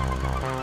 Oh, no.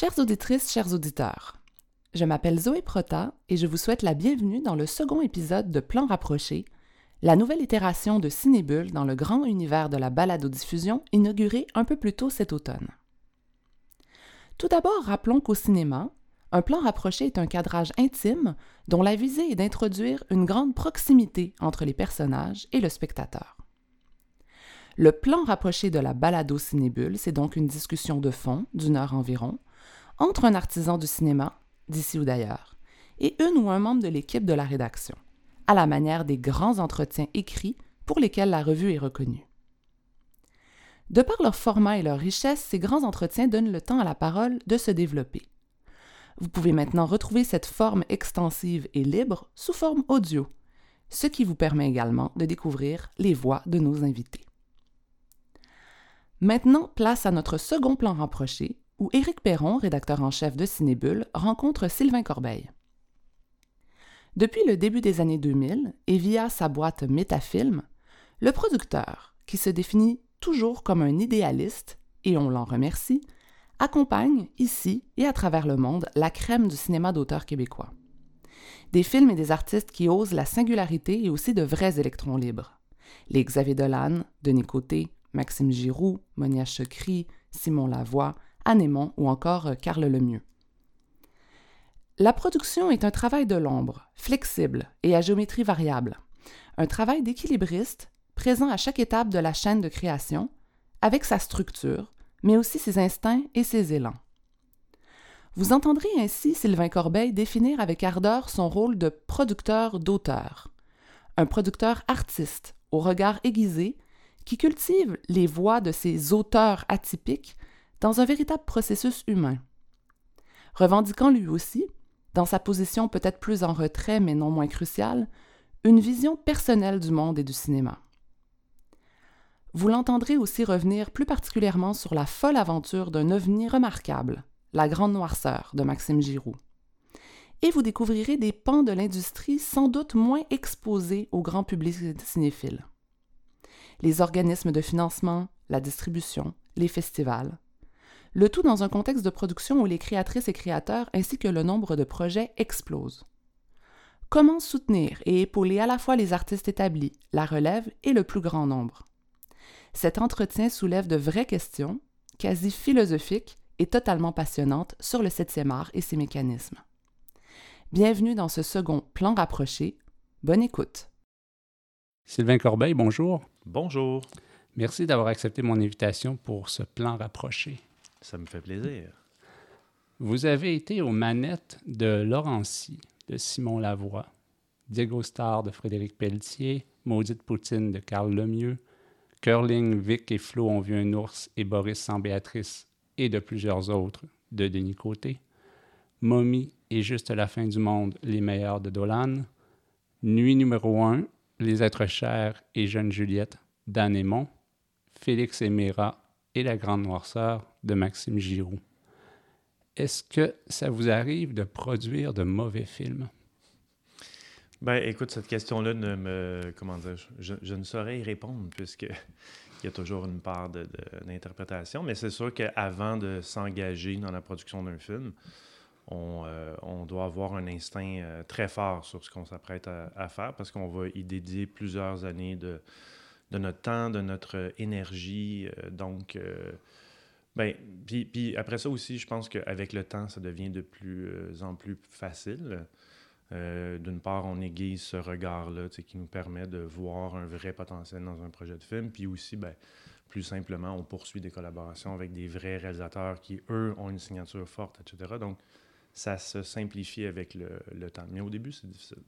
Chères auditrices, chers auditeurs, je m'appelle Zoé Prota et je vous souhaite la bienvenue dans le second épisode de Plan rapproché, la nouvelle itération de Cinébule dans le grand univers de la balado-diffusion inaugurée un peu plus tôt cet automne. Tout d'abord, rappelons qu'au cinéma, un plan rapproché est un cadrage intime dont la visée est d'introduire une grande proximité entre les personnages et le spectateur. Le plan rapproché de la balado cinébule, c'est donc une discussion de fond d'une heure environ entre un artisan du cinéma, d'ici ou d'ailleurs, et une ou un membre de l'équipe de la rédaction, à la manière des grands entretiens écrits pour lesquels la revue est reconnue. De par leur format et leur richesse, ces grands entretiens donnent le temps à la parole de se développer. Vous pouvez maintenant retrouver cette forme extensive et libre sous forme audio, ce qui vous permet également de découvrir les voix de nos invités. Maintenant, place à notre second plan rapproché, où Éric Perron, rédacteur en chef de Cinébule, rencontre Sylvain Corbeil. Depuis le début des années 2000, et via sa boîte Métafilm, le producteur, qui se définit toujours comme un idéaliste, et on l'en remercie, accompagne, ici et à travers le monde, la crème du cinéma d'auteur québécois. Des films et des artistes qui osent la singularité et aussi de vrais électrons libres. Les Xavier Dolan, Denis Côté, Maxime Giroux, Monia Chokri, Simon Lavoie, Anémon ou encore euh, Carl Lemieux. La production est un travail de l'ombre, flexible et à géométrie variable. Un travail d'équilibriste présent à chaque étape de la chaîne de création, avec sa structure, mais aussi ses instincts et ses élans. Vous entendrez ainsi Sylvain Corbeil définir avec ardeur son rôle de producteur d'auteur, un producteur artiste au regard aiguisé qui cultive les voix de ses auteurs atypiques dans un véritable processus humain. Revendiquant lui aussi, dans sa position peut-être plus en retrait mais non moins cruciale, une vision personnelle du monde et du cinéma. Vous l'entendrez aussi revenir plus particulièrement sur la folle aventure d'un ovni remarquable, La Grande Noirceur de Maxime Giroux. Et vous découvrirez des pans de l'industrie sans doute moins exposés au grand public cinéphile. Les organismes de financement, la distribution, les festivals, le tout dans un contexte de production où les créatrices et créateurs ainsi que le nombre de projets explosent. Comment soutenir et épauler à la fois les artistes établis, la relève et le plus grand nombre? Cet entretien soulève de vraies questions, quasi philosophiques et totalement passionnantes sur le septième art et ses mécanismes. Bienvenue dans ce second plan rapproché. Bonne écoute. Sylvain Corbeil, bonjour. Bonjour. Merci d'avoir accepté mon invitation pour ce plan rapproché. Ça me fait plaisir. Vous avez été aux manettes de Laurency, de Simon Lavoie, Diego Star de Frédéric Pelletier, Maudite Poutine de Carl Lemieux, Curling, Vic et Flo ont vu un ours et Boris sans Béatrice et de plusieurs autres de Denis Côté, Mommy et Juste la fin du monde, les meilleurs de Dolan, Nuit numéro 1, Les êtres chers et Jeune Juliette d'Anémon, Félix et Mira et La Grande Noirceur de Maxime Giroux. Est-ce que ça vous arrive de produire de mauvais films? Ben, écoute, cette question-là ne me. Comment dire? Je, ne saurais y répondre puisque il y a toujours une part d'interprétation. Mais c'est sûr qu'avant de s'engager dans la production d'un film, on, euh, doit avoir un instinct euh, très fort sur ce qu'on s'apprête à, faire parce qu'on va y dédier plusieurs années de, de notre temps, de notre énergie. Euh, donc, euh, ben, après ça aussi, je pense qu'avec le temps, ça devient de plus euh, en plus facile. D'une part, on aiguise ce regard-là qui nous permet de voir un vrai potentiel dans un projet de film. Puis aussi, ben, plus simplement, on poursuit des collaborations avec des vrais réalisateurs qui, eux, ont une signature forte, etc. Donc, ça se simplifie avec le temps. Mais au début, c'est difficile.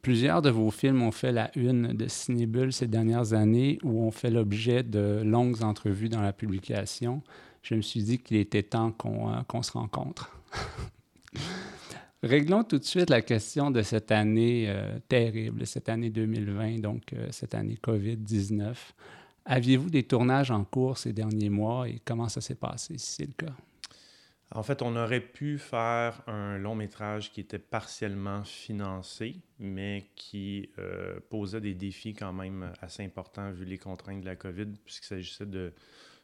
Plusieurs de vos films ont fait la une de Cinébule ces dernières années ou ont fait l'objet de longues entrevues dans la publication. Je me suis dit qu'il était temps qu'on euh, se rencontre. Réglons tout de suite la question de cette année euh, terrible, cette année 2020, donc euh, cette année COVID-19. Aviez-vous des tournages en cours ces derniers mois et comment ça s'est passé, si c'est le cas? En fait, on aurait pu faire un long métrage qui était partiellement financé, mais qui euh, posait des défis quand même assez importants vu les contraintes de la COVID, puisqu'il s'agissait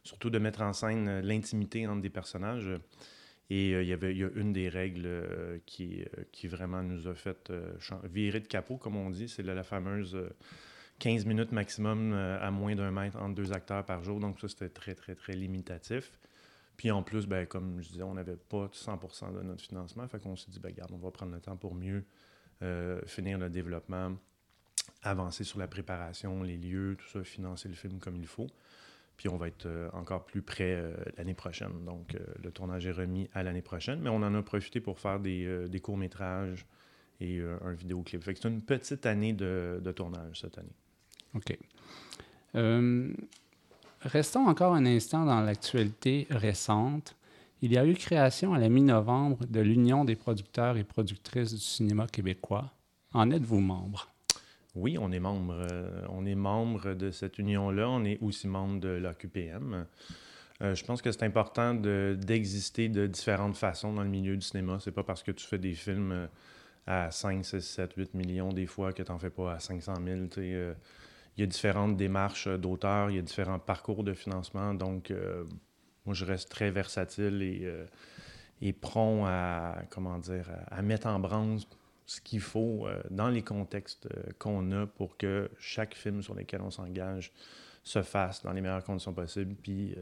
surtout de mettre en scène l'intimité entre des personnages. Et euh, il y avait a une des règles euh, qui vraiment nous a fait virer de capot, comme on dit, c'est la, fameuse 15 minutes maximum à moins d'un mètre entre deux acteurs par jour. Donc ça, c'était très, très, très limitatif. Puis en plus, ben, comme je disais, on n'avait pas 100% de notre financement. Fait qu'on s'est dit, ben, regarde, on va prendre le temps pour mieux euh, finir le développement, avancer sur la préparation, les lieux, tout ça, financer le film comme il faut. Puis on va être euh, encore plus près euh, l'année prochaine. Donc le tournage est remis à l'année prochaine, mais on en a profité pour faire des, courts-métrages et un vidéoclip. Fait que c'est une petite année de, de, tournage cette année. OK. Restons encore un instant dans l'actualité récente. Il y a eu création à la mi-novembre de l'Union des producteurs et productrices du cinéma québécois. En êtes-vous membre? Oui, on est membre. Euh, on est membre de cette union-là. On est aussi membre de l'AQPM. Euh, je pense que c'est important d'exister de, différentes façons dans le milieu du cinéma. C'est pas parce que tu fais des films euh, à 5, 6, 7, 8 millions des fois que tu n'en fais pas à 500 000 il y a différentes démarches euh, d'auteurs, il y a différents parcours de financement. Donc, euh, moi, je reste très versatile et, euh, et prompt à, comment dire, à, mettre en branle ce qu'il faut dans les contextes qu'on a pour que chaque film sur lequel on s'engage se fasse dans les meilleures conditions possibles, puis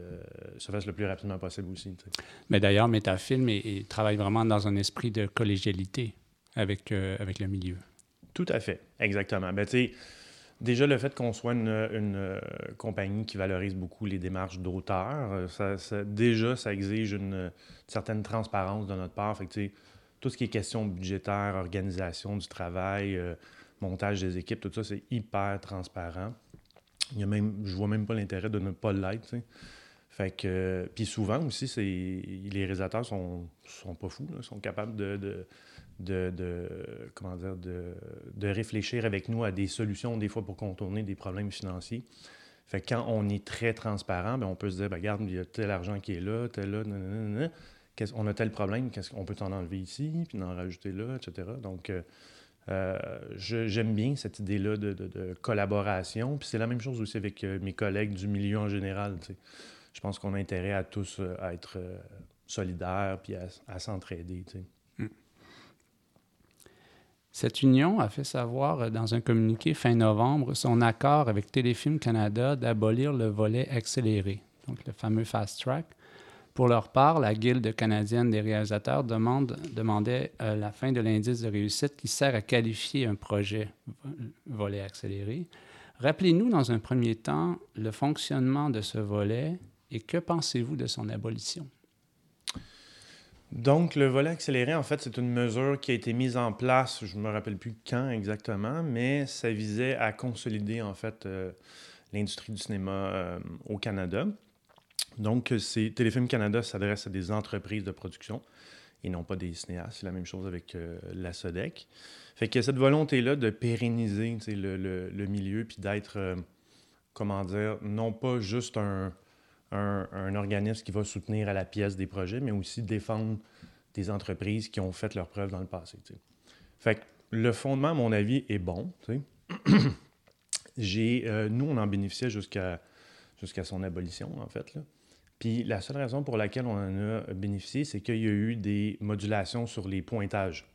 se fasse le plus rapidement possible aussi. Mais d'ailleurs, Métafilm il, travaille vraiment dans un esprit de collégialité avec, avec le milieu. Tout à fait, exactement. Ben, Déjà, le fait qu'on soit une, euh, compagnie qui valorise beaucoup les démarches d'auteurs, euh, déjà, ça exige une, certaine transparence de notre part. Fait tout ce qui est question budgétaire, organisation du travail, euh, montage des équipes, tout ça, c'est hyper transparent. Il y a même, je vois même pas l'intérêt de ne pas l'être. Fait que, puis souvent aussi, c'est, les réalisateurs sont, sont pas fous, sont capables de, comment dire, de, réfléchir avec nous à des solutions, des fois pour contourner des problèmes financiers. Fait quand on est très transparent, ben, on peut se dire, ben, regarde, il y a tel argent qui est là, tel là, on a tel problème, qu'est-ce qu'on peut t'en enlever ici, puis en rajouter là, etc. Donc, euh, euh, j'aime bien cette idée-là de, collaboration. Puis c'est la même chose aussi avec euh, mes collègues du milieu en général. Je pense qu'on a intérêt à tous à être solidaires puis à s'entraider. Cette union a fait savoir euh, dans un communiqué fin novembre son accord avec Téléfilm Canada d'abolir le volet accéléré, donc le fameux fast track. Pour leur part, la Guilde canadienne des réalisateurs demande, demandait euh, la fin de l'indice de réussite qui sert à qualifier un projet volet accéléré. Rappelez-nous dans un premier temps le fonctionnement de ce volet et que pensez-vous de son abolition? Donc, le volet accéléré, en fait, c'est une mesure qui a été mise en place, je ne me rappelle plus quand exactement, mais ça visait à consolider, en fait, euh, l'industrie du cinéma euh, au Canada. Donc, Téléfilm Canada s'adresse à des entreprises de production et non pas des cinéastes. C'est la même chose avec euh, la SODEC. Fait qu'il y a cette volonté-là de pérenniser le, le, le, milieu puis d'être, comment dire, non pas juste un un, organisme qui va soutenir à la pièce des projets, mais aussi défendre des entreprises qui ont fait leurs preuves dans le passé. Fait que le fondement, à mon avis, est bon. Euh, nous, on en bénéficiait jusqu'à jusqu'à son abolition, en fait. Puis la seule raison pour laquelle on en a bénéficié, c'est qu'il y a eu des modulations sur les pointages.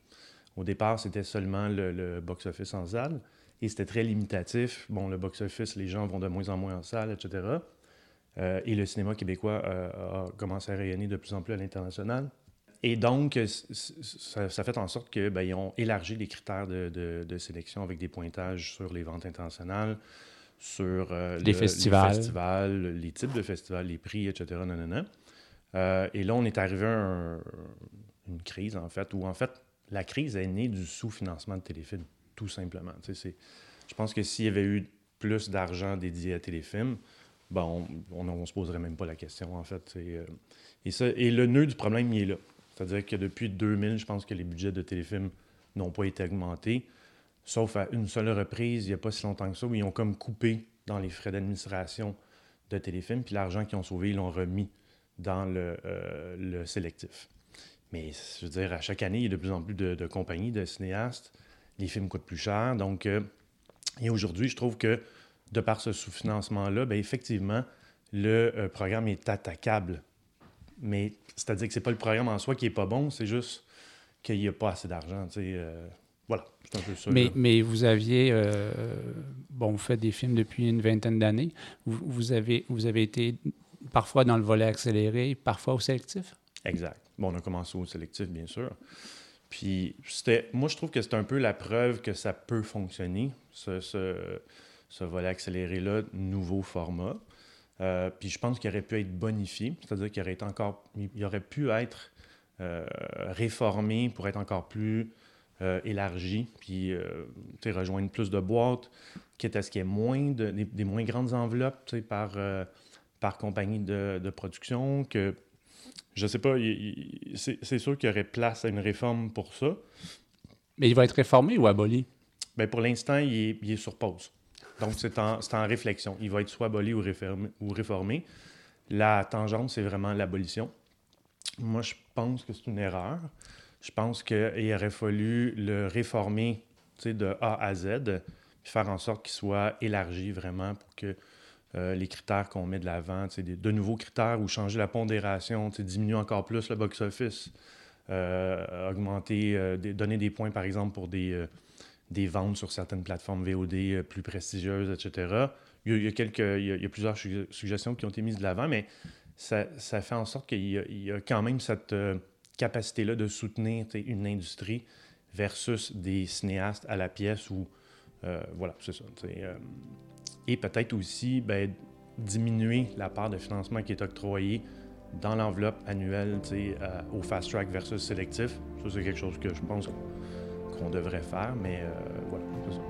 Au départ, c'était seulement le, box-office en salle et c'était très limitatif. Bon, le box-office, les gens vont de moins en moins en salle, etc. Euh, et le cinéma québécois euh, a commencé à rayonner de plus en plus à l'international. Et donc, ça, fait en sorte qu'ils ben, ont élargi les critères de, sélection avec des pointages sur les ventes internationales, sur euh, les, festivals. les, types de festivals, les prix, etc. et là, on est arrivé à une crise, en fait, où en fait, la crise est née du sous-financement de téléfilms. tout simplement. Je pense que s'il y avait eu plus d'argent dédié à téléfilm, bon, on ne se poserait même pas la question, en fait. Euh, et, ça, et le nœud du problème, il est là. C'est-à-dire que depuis 2000, je pense que les budgets de téléfilm n'ont pas été augmentés, sauf à une seule reprise, il n'y a pas si longtemps que ça, où ils ont comme coupé dans les frais d'administration de téléfilm, puis l'argent qu'ils ont sauvé, ils l'ont remis dans le, euh, sélectif. Mais je veux dire, à chaque année, il y a de plus en plus de, compagnies, de cinéastes. Les films coûtent plus cher. Donc, euh, et aujourd'hui, je trouve que de par ce sous-financement-là, bien, effectivement, le euh, programme est attaquable. Mais c'est-à-dire que c'est pas le programme en soi qui est pas bon, c'est juste qu'il n'y a pas assez d'argent. Euh, voilà, c'est un peu ça. Mais, mais vous aviez, euh, bon, vous faites des films depuis une vingtaine d'années. Vous, avez, vous avez été parfois dans le volet accéléré, parfois au sélectif? Exact. Bon, on a commencé au sélectif, bien sûr. Puis, c'était, moi, je trouve que c'est un peu la preuve que ça peut fonctionner, ce, ce, volet accéléré-là, nouveau format. Euh, puis je pense qu'il aurait pu être bonifié, c'est-à-dire qu'il aurait, été encore, il aurait pu être euh, réformé pour être encore plus euh, élargi, puis rejoindre plus de boîtes, quitte à ce qu'il y ait moins de, des, moins grandes enveloppes par, par compagnie de, de production, que je sais pas, c'est sûr qu'il y aurait place à une réforme pour ça. Mais il va être réformé ou aboli? Bien, pour l'instant, il, est sur pause. Donc, c'est en, réflexion. Il va être soit aboli ou réformé. La tangente, c'est vraiment l'abolition. Moi, je pense que c'est une erreur. Je pense qu'il aurait fallu le réformer de A à Z, puis faire en sorte qu'il soit élargi vraiment pour que euh, les critères qu'on met de l'avant, de nouveaux critères ou changer la pondération, diminuer encore plus le box-office, euh, augmenter, euh, donner des points, par exemple, pour des, des ventes sur certaines plateformes VOD plus prestigieuses, etc. Il y a, quelques, il y a, plusieurs suggestions qui ont été mises de l'avant, mais ça, fait en sorte qu'il y, a quand même cette capacité-là de soutenir une industrie versus des cinéastes à la pièce où, voilà, c'est ça et peut-être aussi ben, diminuer la part de financement qui est octroyée dans l'enveloppe annuelle euh, au fast track versus sélectif. Ça, c'est quelque chose que je pense qu'on devrait faire, mais euh, voilà, ça.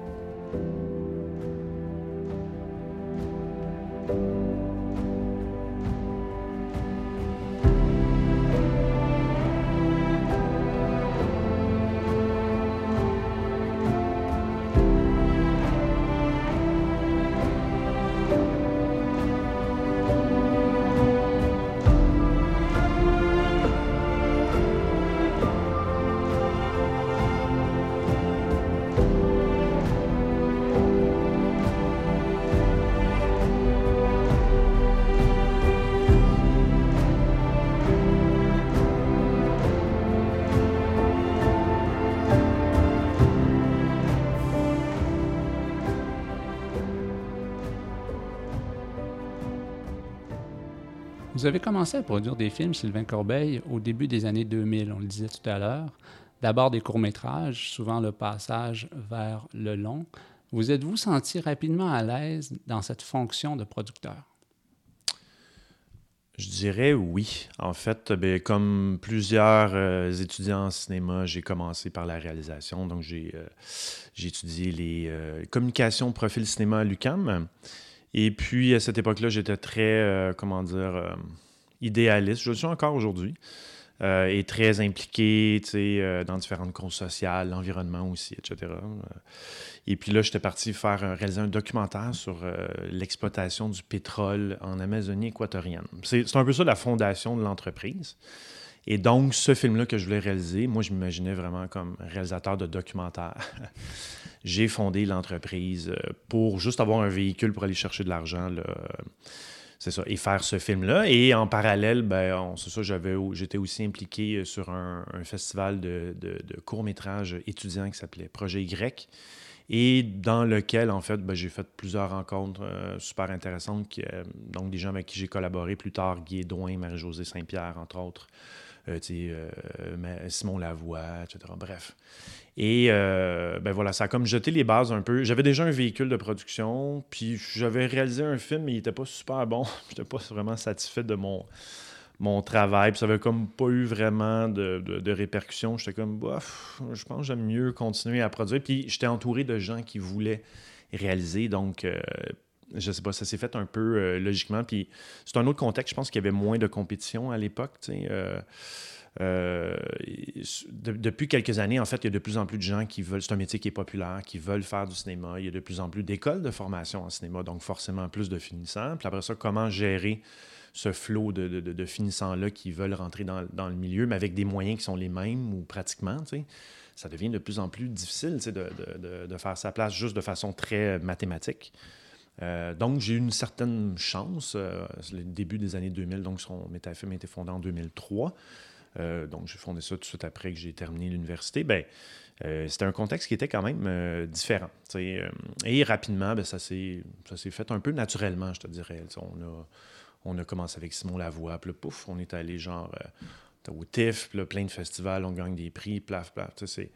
Vous avez commencé à produire des films, Sylvain Corbeil, au début des années 2000, on le disait tout à l'heure. D'abord des courts-métrages, souvent le passage vers le long. Vous êtes-vous senti rapidement à l'aise dans cette fonction de producteur? Je dirais oui. En fait, ben, comme plusieurs euh, étudiants en cinéma, j'ai commencé par la réalisation. Donc, j'ai euh, étudié les euh, communications profil cinéma à l'UCAM. Et puis, à cette époque-là, j'étais très, euh, comment dire, euh, idéaliste. Je le suis encore aujourd'hui. Euh, et très impliqué dans différentes causes sociales, l'environnement aussi, etc. Et puis là, j'étais parti faire réaliser un documentaire sur l'exploitation du pétrole en Amazonie équatorienne. C'est un peu ça la fondation de l'entreprise. Et donc, ce film-là que je voulais réaliser, moi, je m'imaginais vraiment comme réalisateur de documentaire. j'ai fondé l'entreprise euh, pour juste avoir un véhicule pour aller chercher de l'argent. C'est ça, et faire ce film-là. Et en parallèle, ben, c'est ça, j'étais aussi impliqué euh, sur un, festival de, de, courts-métrages étudiants qui s'appelait Projet Y et dans lequel, en fait, ben, j'ai fait plusieurs rencontres euh, super intéressantes. donc, des gens avec qui j'ai collaboré plus tard, Guy Edouin, Marie-Josée Saint-Pierre, entre autres, Simon Lavoie, etc. Bref. Et euh, ben voilà, ça a comme jeté les bases un peu. J'avais déjà un véhicule de production, puis j'avais réalisé un film, mais il n'était pas super bon. Je n'étais pas vraiment satisfait de mon, mon travail. Puis ça avait comme pas eu vraiment de, de, répercussions. J'étais comme, bof, je pense que j'aime mieux continuer à produire. Puis j'étais entouré de gens qui voulaient réaliser. Donc, euh, je sais pas, ça s'est fait un peu euh, logiquement. Puis c'est un autre contexte. Je pense qu'il y avait moins de compétition à l'époque. Euh, euh, depuis quelques années, en fait, il y a de plus en plus de gens qui veulent, c'est un métier qui est populaire, qui veulent faire du cinéma. Il y a de plus en plus d'écoles de formation en cinéma, donc forcément plus de finissants. Puis après ça, comment gérer ce flot de, finissants-là qui veulent rentrer dans, le milieu, mais avec des moyens qui sont les mêmes ou pratiquement, ça devient de plus en plus difficile de, faire sa place juste de façon très mathématique. Euh, donc, j'ai eu une certaine chance. Euh, le début des années 2000, donc son métafilm a été fondé en 2003. Euh, donc, j'ai fondé ça tout de suite après que j'ai terminé l'université. Ben, c'était un contexte qui était quand même différent. et rapidement, ben, ça s'est fait un peu naturellement, je te dirais. On a, on a commencé avec Simon Lavoie, puis pouf, on est allé genre au TIFF, plein de festivals, on gagne des prix, plaf, plaf. C'est,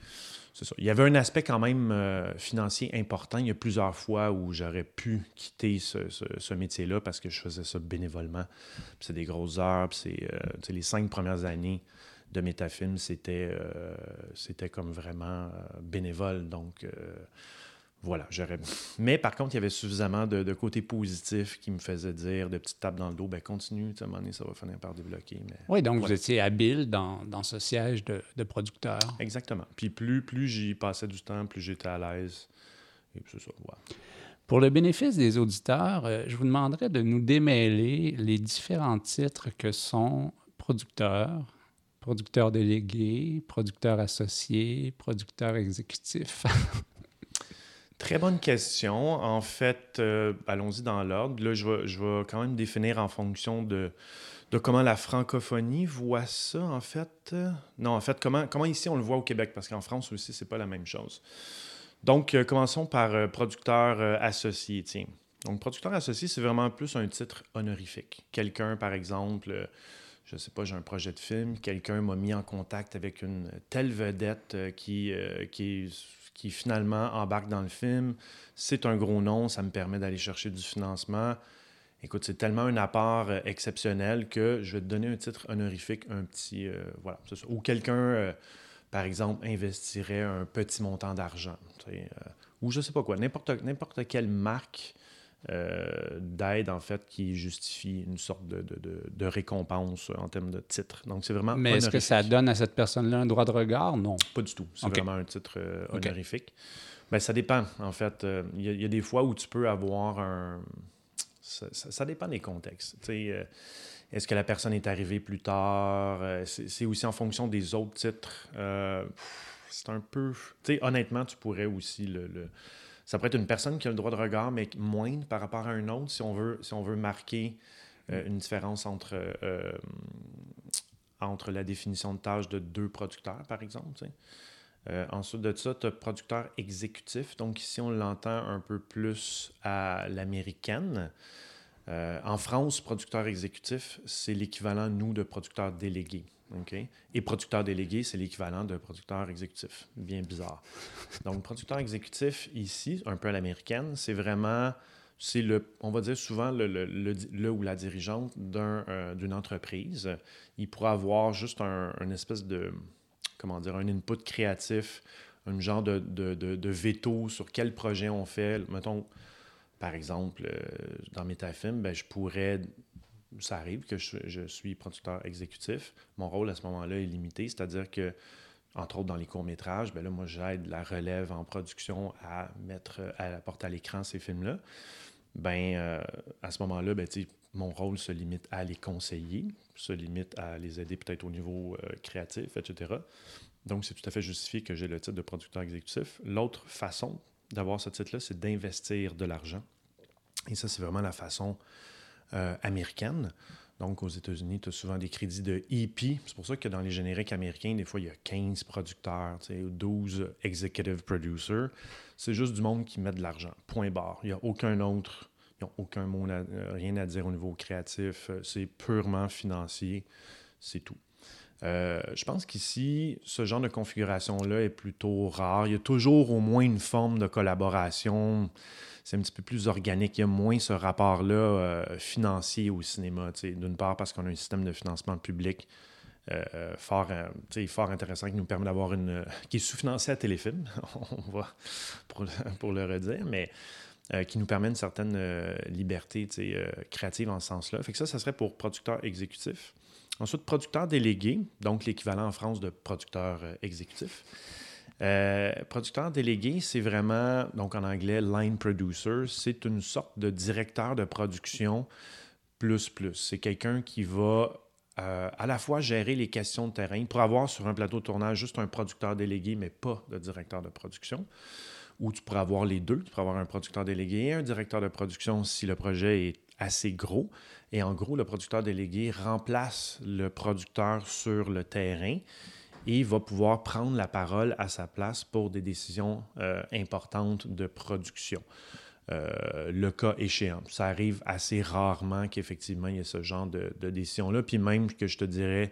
Il y avait un aspect quand même euh, financier important. Il y a plusieurs fois où j'aurais pu quitter ce, métier-là parce que je faisais ça bénévolement. c'est des grosses heures. c'est, euh, les cinq premières années de Métafilm, c'était, euh, c'était comme vraiment bénévole. Donc, voilà, j'aurais. Mais par contre, il y avait suffisamment de, côtés positifs qui me faisaient dire, de petites tapes dans le dos, ben continue, à un moment donné, ça va finir par débloquer. Mais... Oui, donc vous étiez habile dans, ce siège de, producteur. Exactement. Puis plus, plus j'y passais du temps, plus j'étais à l'aise. Et c'est ça, voilà. Pour le bénéfice des auditeurs, euh, je vous demanderais de nous démêler les différents titres que sont producteur, producteur délégué, producteur associé, producteur exécutif. Très bonne question. En fait, euh, allons-y dans l'ordre. Là, je vais, je vais, quand même définir en fonction de, de comment la francophonie voit ça, en fait. Non, en fait, comment, comment ici on le voit au Québec, parce qu'en France aussi, c'est pas la même chose. Donc, euh, commençons par euh, producteur associé. Tiens. Donc, producteur associé, c'est vraiment plus un titre honorifique. Quelqu'un, par exemple, je ne sais pas, j'ai un projet de film, quelqu'un m'a mis en contact avec une telle vedette qui, qui qui finalement embarque dans le film. C'est un gros nom, ça me permet d'aller chercher du financement. Écoute, c'est tellement un apport euh, exceptionnel que je vais te donner un titre honorifique, un petit. Euh, voilà. Ou quelqu'un, euh, par exemple, investirait un petit montant d'argent. ou je sais pas quoi, n'importe quelle marque euh, d'aide, en fait, qui justifie une sorte de, de, de, récompense en termes de titre. Donc, c'est vraiment. Mais est-ce que ça donne à cette personne-là un droit de regard? Non. Pas du tout. C'est vraiment un titre euh, honorifique. Ben, ça dépend, en fait. Euh, il y, a des fois où tu peux avoir un. Ça, dépend des contextes. est-ce que la personne est arrivée plus tard? c'est aussi en fonction des autres titres. c'est un peu. Tu sais, honnêtement, tu pourrais aussi le ça pourrait être une personne qui a le droit de regard, mais moindre par rapport à un autre, si on veut, si on veut marquer euh, une différence entre, euh, entre la définition de tâche de deux producteurs, par exemple. Euh, ensuite de ça, tu as producteur exécutif. Donc ici, on l'entend un peu plus à l'américaine. en France, producteur exécutif, c'est l'équivalent, nous, de producteur délégué. Et producteur délégué, c'est l'équivalent d'un producteur exécutif. Bien bizarre. Donc, producteur exécutif, ici, un peu à l'américaine, c'est vraiment, c'est le, on va dire souvent le, le, ou la dirigeante euh, d'une entreprise. Il pourra avoir juste un, espèce de, comment dire, un input créatif, un genre de, de, de, veto sur quel projet on fait. Mettons, par exemple, euh, dans Metafilm, ben, je pourrais ça arrive que je, suis producteur exécutif. Mon rôle à ce moment-là est limité, c'est-à-dire que, entre autres dans les courts-métrages, ben là, moi, j'aide la relève en production à mettre à la porte à l'écran ces films-là. Ben, euh, à ce moment-là, ben, mon rôle se limite à les conseiller, se limite à les aider peut-être au niveau euh, créatif, etc. Donc, c'est tout à fait justifié que j'ai le titre de producteur exécutif. L'autre façon d'avoir ce titre-là, c'est d'investir de l'argent. Et ça, c'est vraiment la façon euh. Donc, aux États-Unis, tu as souvent des crédits de EP. C'est pour ça que dans les génériques américains, des fois, il y a 15 producteurs, 12 executive producers. C'est juste du monde qui met de l'argent. Point barre. Il n'y a aucun autre, ils n'ont aucun mot, euh, rien à dire au niveau créatif. Euh, c'est purement financier. C'est tout. Euh, je pense qu'ici, ce genre de configuration-là est plutôt rare. Il y a toujours au moins une forme de collaboration. C'est un petit peu plus organique. Il y a moins ce rapport-là euh, financier au cinéma. D'une part, parce qu'on a un système de financement public euh, fort, fort intéressant qui nous permet d'avoir une. qui est sous-financé à Téléfilm, on va pour, pour, le redire, mais qui nous permet une certaine liberté créative en ce sens-là. Fait que ça, ça serait pour producteur exécutif. Ensuite, producteur délégué, donc l'équivalent en France de producteur euh, exécutif. Euh, producteur délégué, c'est vraiment, donc en anglais, line producer, c'est une sorte de directeur de production plus plus. C'est quelqu'un qui va euh, à la fois gérer les questions de terrain pour avoir sur un plateau de tournage juste un producteur délégué, mais pas de directeur de production. Ou tu pourrais avoir les deux. Tu pourrais avoir un producteur délégué et un directeur de production si le projet est assez gros. Et en gros, le producteur délégué remplace le producteur sur le terrain et va pouvoir prendre la parole à sa place pour des décisions euh, importantes de production. Euh, le cas échéant. Ça arrive assez rarement qu'effectivement il y ait ce genre de, décision-là. Puis même que je te dirais,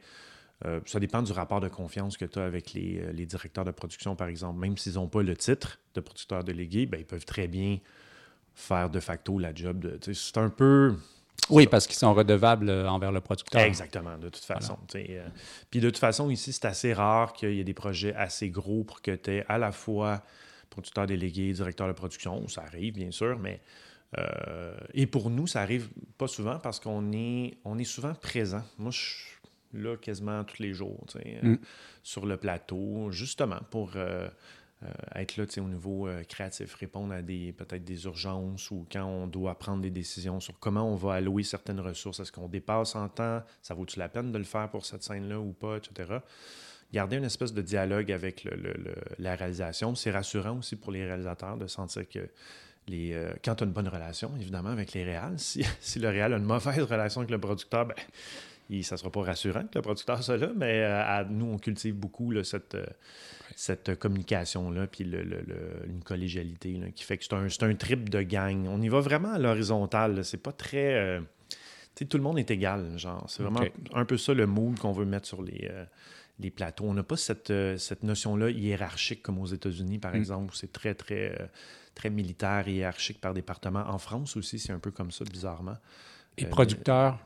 euh, ça dépend du rapport de confiance que tu as avec les, les, directeurs de production, par exemple. Même s'ils n'ont pas le titre de producteur délégué, ben, ils peuvent très bien faire de facto la job. C'est un peu. Oui, parce qu'ils sont redevables euh, envers le producteur. Exactement, de toute façon. Euh. Puis de toute façon, ici, c'est assez rare qu'il y ait des projets assez gros pour que tu aies à la fois producteur délégué, directeur de production. Ça arrive, bien sûr, mais. Euh, et pour nous, ça arrive pas souvent parce qu'on est, on est souvent présent. Moi, je suis là quasiment tous les jours, mm. sur le plateau, justement pour être là au niveau euh, créatif, répondre à des peut-être des urgences ou quand on doit prendre des décisions sur comment on va allouer certaines ressources. Est-ce qu'on dépasse en temps? Ça vaut-tu la peine de le faire pour cette scène-là ou pas, etc. Garder une espèce de dialogue avec la réalisation, c'est rassurant aussi pour les réalisateurs de sentir que les, euh, quand tu as une bonne relation, évidemment, avec les réals, si, le réal a une mauvaise relation avec le producteur, ben, ça ne sera pas rassurant que le producteur soit là, mais nous, on cultive beaucoup cette, cette communication-là, puis le, une collégialité qui fait que c'est un, un, trip de gang. On y va vraiment à l'horizontale. C'est pas très. Euh, tu sais, tout le monde est égal. Genre, c'est vraiment un peu ça le mood qu'on veut mettre sur les, euh, les plateaux. On n'a pas cette, euh, cette notion-là hiérarchique comme aux États-Unis, par mm. exemple, où c'est très, très, très militaire hiérarchique par département. En France aussi, c'est un peu comme ça, bizarrement. Et producteur?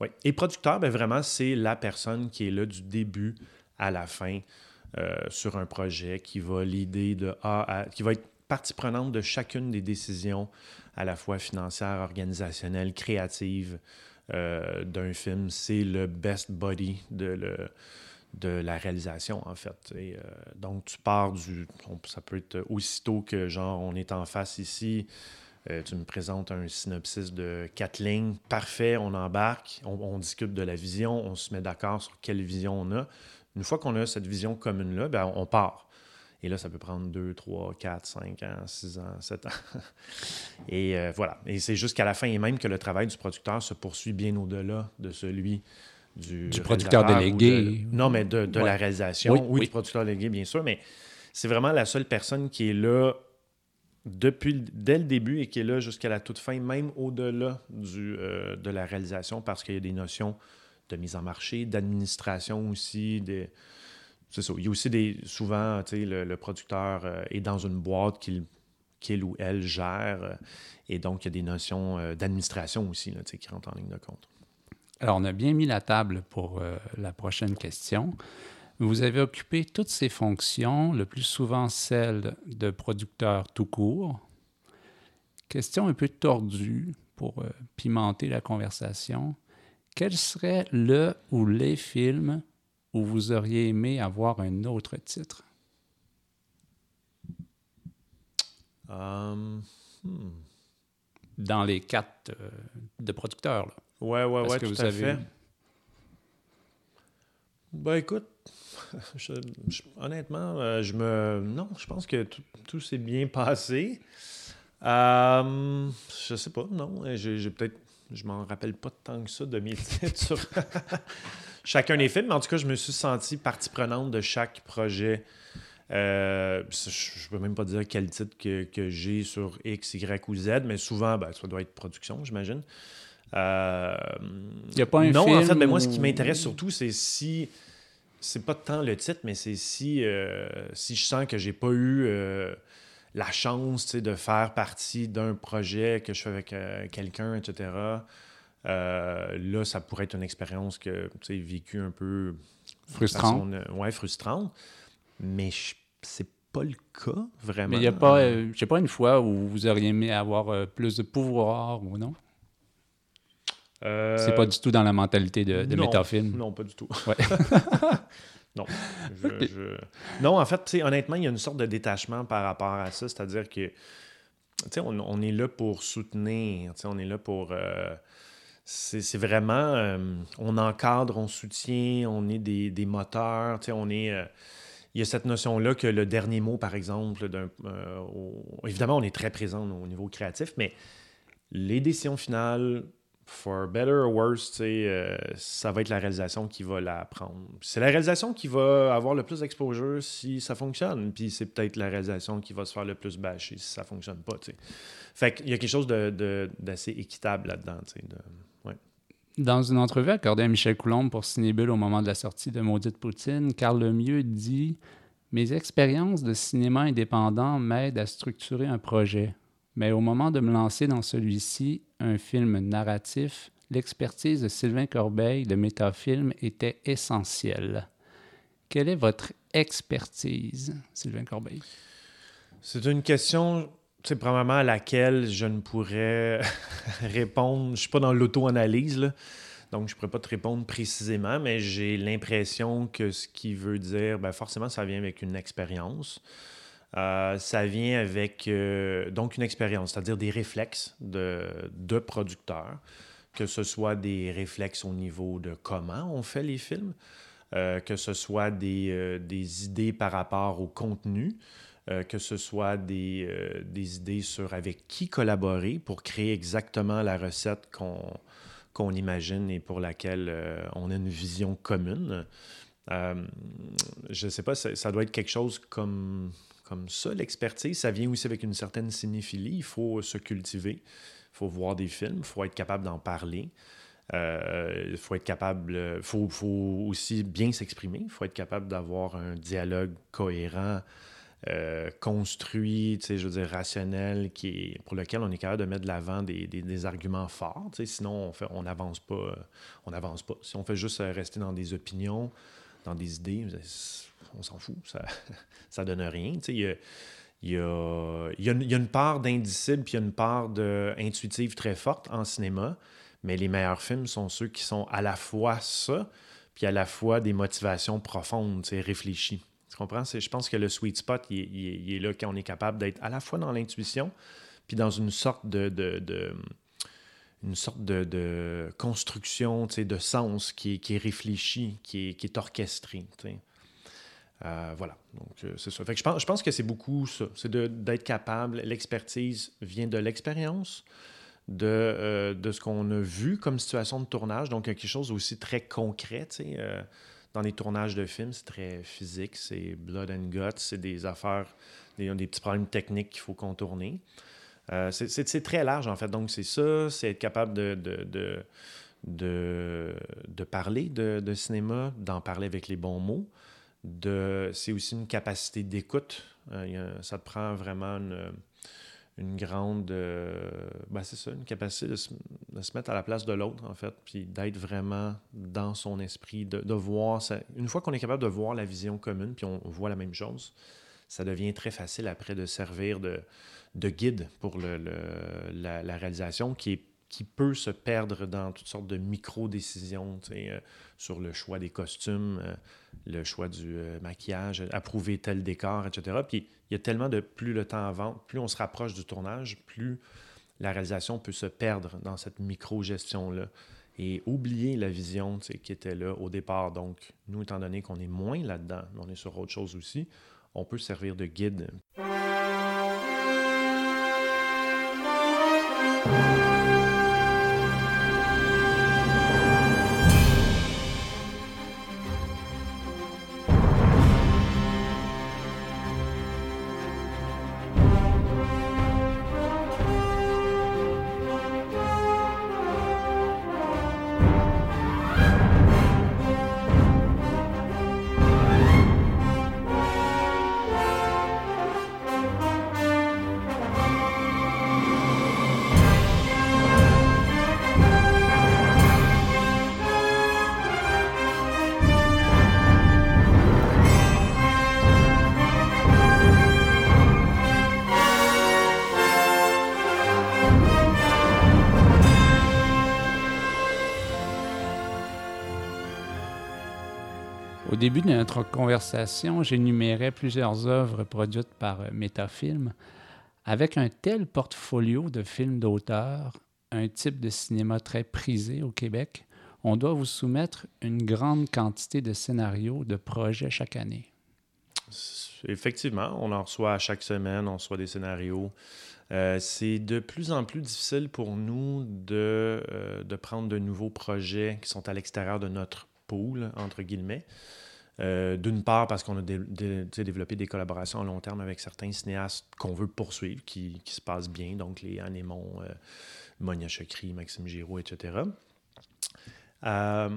Oui. Et producteur, ben vraiment, c'est la personne qui est là du début à la fin. Euh, sur un projet, qui va l'idée de qui va être partie prenante de chacune des décisions, à la fois financières, organisationnelles, créatives euh, d'un film. C'est le best body de, le, de la réalisation, en fait. Euh, donc, tu pars du. ça peut être aussitôt que, genre, on est en face ici. tu me présentes un synopsis de quatre lignes. Parfait, on embarque, on discute de la vision, on se met d'accord sur quelle vision on a. Une fois qu'on a cette vision commune-là, ben, on part. Et là, ça peut prendre 2, 3, 4, 5 ans, 6 ans, 7 ans. et euh, voilà. Et c'est jusqu'à la fin, et même que le travail du producteur se poursuit bien au-delà de celui du, du producteur délégué. non, mais de, la réalisation. Oui, du producteur délégué, bien sûr. Mais c'est vraiment la seule personne qui est là depuis, dès le début et qui est là jusqu'à la toute fin, même au-delà euh, de la réalisation, parce qu'il y a des notions de mise en marché, d'administration aussi. C'est ça. Il y a aussi des. Souvent, le, le producteur euh, est dans une boîte qu'il ou elle gère. Euh, et donc, il y a des notions euh, d'administration aussi là, qui rentrent en ligne de compte. Alors, on a bien mis la table pour la prochaine question. Vous avez occupé toutes ces fonctions, le plus souvent celle de producteur tout court. Question un peu tordue pour pimenter la conversation quel serait le ou les films où vous auriez aimé avoir un autre titre? Um, hmm. Dans les quatre euh, de producteurs. Là. Ouais, ouais, ouais, tout à fait. Ben écoute, honnêtement, euh, je me. Non, je pense que tout, s'est bien passé. Euh, je sais pas, non. J'ai peut-être je m'en rappelle pas tant que ça de mes titres sur chacun des films, mais en tout cas, je me suis senti partie prenante de chaque projet. Euh, je ne peux même pas dire quel titre que, j'ai sur X, Y ou Z, mais souvent, ben, ça doit être production, j'imagine. Il n'y a pas un non, en fait, ben, moi, ce qui m'intéresse surtout, c'est si c'est pas tant le titre, mais c'est si, euh, si je sens que j'ai pas eu euh, la chance de faire partie d'un projet que je fais avec euh, quelqu'un, etc. là, ça pourrait être une expérience que tu vécue un peu Frustrant. façon, ouais, frustrante. Mais c'est pas le cas, vraiment. Mais il n'y a pas, euh, je sais pas, une fois où vous auriez aimé avoir euh, plus de pouvoir ou non? Euh, C'est pas du tout dans la mentalité de, de non, métafilm. Non, pas du tout. Ouais. non. Je- je- Non, en fait, honnêtement, il y a une sorte de détachement par rapport à ça. C'est-à-dire que, tu sais, on, on est là pour soutenir. On est là pour. euh, c'est vraiment. euh, on encadre, on soutient, on est des, des moteurs. On est. euh, il y a cette notion-là que le dernier mot, par exemple, d'un, au- évidemment, on est très présent au niveau créatif, mais les décisions finales, for better or worse, euh, ça va être la réalisation qui va la prendre. C'est la réalisation qui va avoir le plus d'exposure si ça fonctionne, puis c'est peut-être la réalisation qui va se faire le plus bâcher si ça fonctionne pas, tu sais. Fait qu'il y a quelque chose de, de- d'assez équitable là-dedans. Dans une entrevue accordée à Michel Coulombe pour Cinébulle au moment de la sortie de Maudite Poutine, Carl Lemieux dit Mes expériences de cinéma indépendant m'aident à structurer un projet. Mais au moment de me lancer dans celui-ci, un film narratif, l'expertise de Sylvain Corbeil de Métafilm était essentielle. Quelle est votre expertise, Sylvain Corbeil? C'est une question, sais, probablement à laquelle je ne pourrais répondre. Je suis pas dans l'auto-analyse. Donc, je ne pourrais pas te répondre précisément, mais j'ai l'impression que ce qui veut dire, ben forcément, ça vient avec une expérience. Euh, ça vient avec euh, donc une expérience, c'est-à-dire des réflexes de, producteurs, que ce soit des réflexes au niveau de comment on fait les films, euh, que ce soit des, idées par rapport au contenu, que ce soit des, idées sur avec qui collaborer pour créer exactement la recette qu'on imagine et pour laquelle on a une vision commune. Je ne sais pas, ça doit être quelque chose comme, comme ça, l'expertise. Ça vient aussi avec une certaine cinéphilie. Il faut se cultiver, il faut voir des films, il faut être capable d'en parler. Euh, Il faut être capable, il faut, faut aussi bien s'exprimer, il faut être capable d'avoir un dialogue cohérent, euh, construit, je veux dire, rationnel, qui est, pour lequel on est capable de mettre de l'avant des, des- arguments forts. Sinon, on fait, on n'avance pas. euh, On n'avance pas. Si on fait juste euh, rester dans des opinions, dans des idées, on s'en fout. Ça ça donne rien. Il y a, y a, y a une- y a une part d'indicible puis il y a une part de intuitive très forte en cinéma. Mais les meilleurs films sont ceux qui sont à la fois ça, puis à la fois des motivations profondes, réfléchies. Tu comprends? Je pense que le sweet spot, il il est- là quand on est capable d'être à la fois dans l'intuition, puis dans une sorte de, de- de- une sorte de, de construction, de sens qui est, qui est réfléchi, qui est, qui est orchestré. Euh, voilà, donc euh, c'est ça. Je, pense, que c'est beaucoup ça. C'est d'être capable, l'expertise vient de l'expérience, de, euh, de ce qu'on a vu comme situation de tournage, donc quelque chose aussi très concret. dans les tournages de films, c'est très physique, c'est blood and guts, c'est des affaires, des, des petits problèmes techniques qu'il faut contourner. C'est- très large, en fait. Donc, c'est ça, c'est être capable de, de, de, de, parler de cinéma, d'en parler avec les bons mots. De, c'est aussi une capacité d'écoute. Euh, ça te prend vraiment une, une grande... euh, ben, c'est ça, une capacité de se, mettre à la place de l'autre, en fait, puis d'être vraiment dans son esprit, de, de voir... ça- une fois qu'on est capable de voir la vision commune, puis on voit la même chose, ça devient très facile après de servir de, de guide pour le- la, la réalisation qui, est, qui peut se perdre dans toutes sortes de micro-décisions euh, sur le choix des costumes, euh, le choix du euh, maquillage, approuver tel décor, etc. Puis il y a tellement de plus le temps avance, plus on se rapproche du tournage, plus la réalisation peut se perdre dans cette micro-gestion-là et oublier la vision qui était là au départ. Donc, nous, étant donné qu'on est moins là-dedans, mais on est sur autre chose aussi, on peut servir de guide. Début de notre conversation, j'énumérais plusieurs œuvres produites par Metafilm. Avec un tel portfolio de films d'auteur, un type de cinéma très prisé au Québec, on doit vous soumettre une grande quantité de scénarios, de projets chaque année. Effectivement, on en reçoit à chaque semaine, on reçoit des scénarios. Euh, c'est de plus en plus difficile pour nous de, euh, de prendre de nouveaux projets qui sont à l'extérieur de notre pool, entre guillemets. Euh, d'une part, parce qu'on a développé des collaborations à long terme avec certains cinéastes qu'on veut poursuivre, qui, se passent bien, donc les Anémon, euh, Monia Chokri, Maxime Giraud, etc. Euh,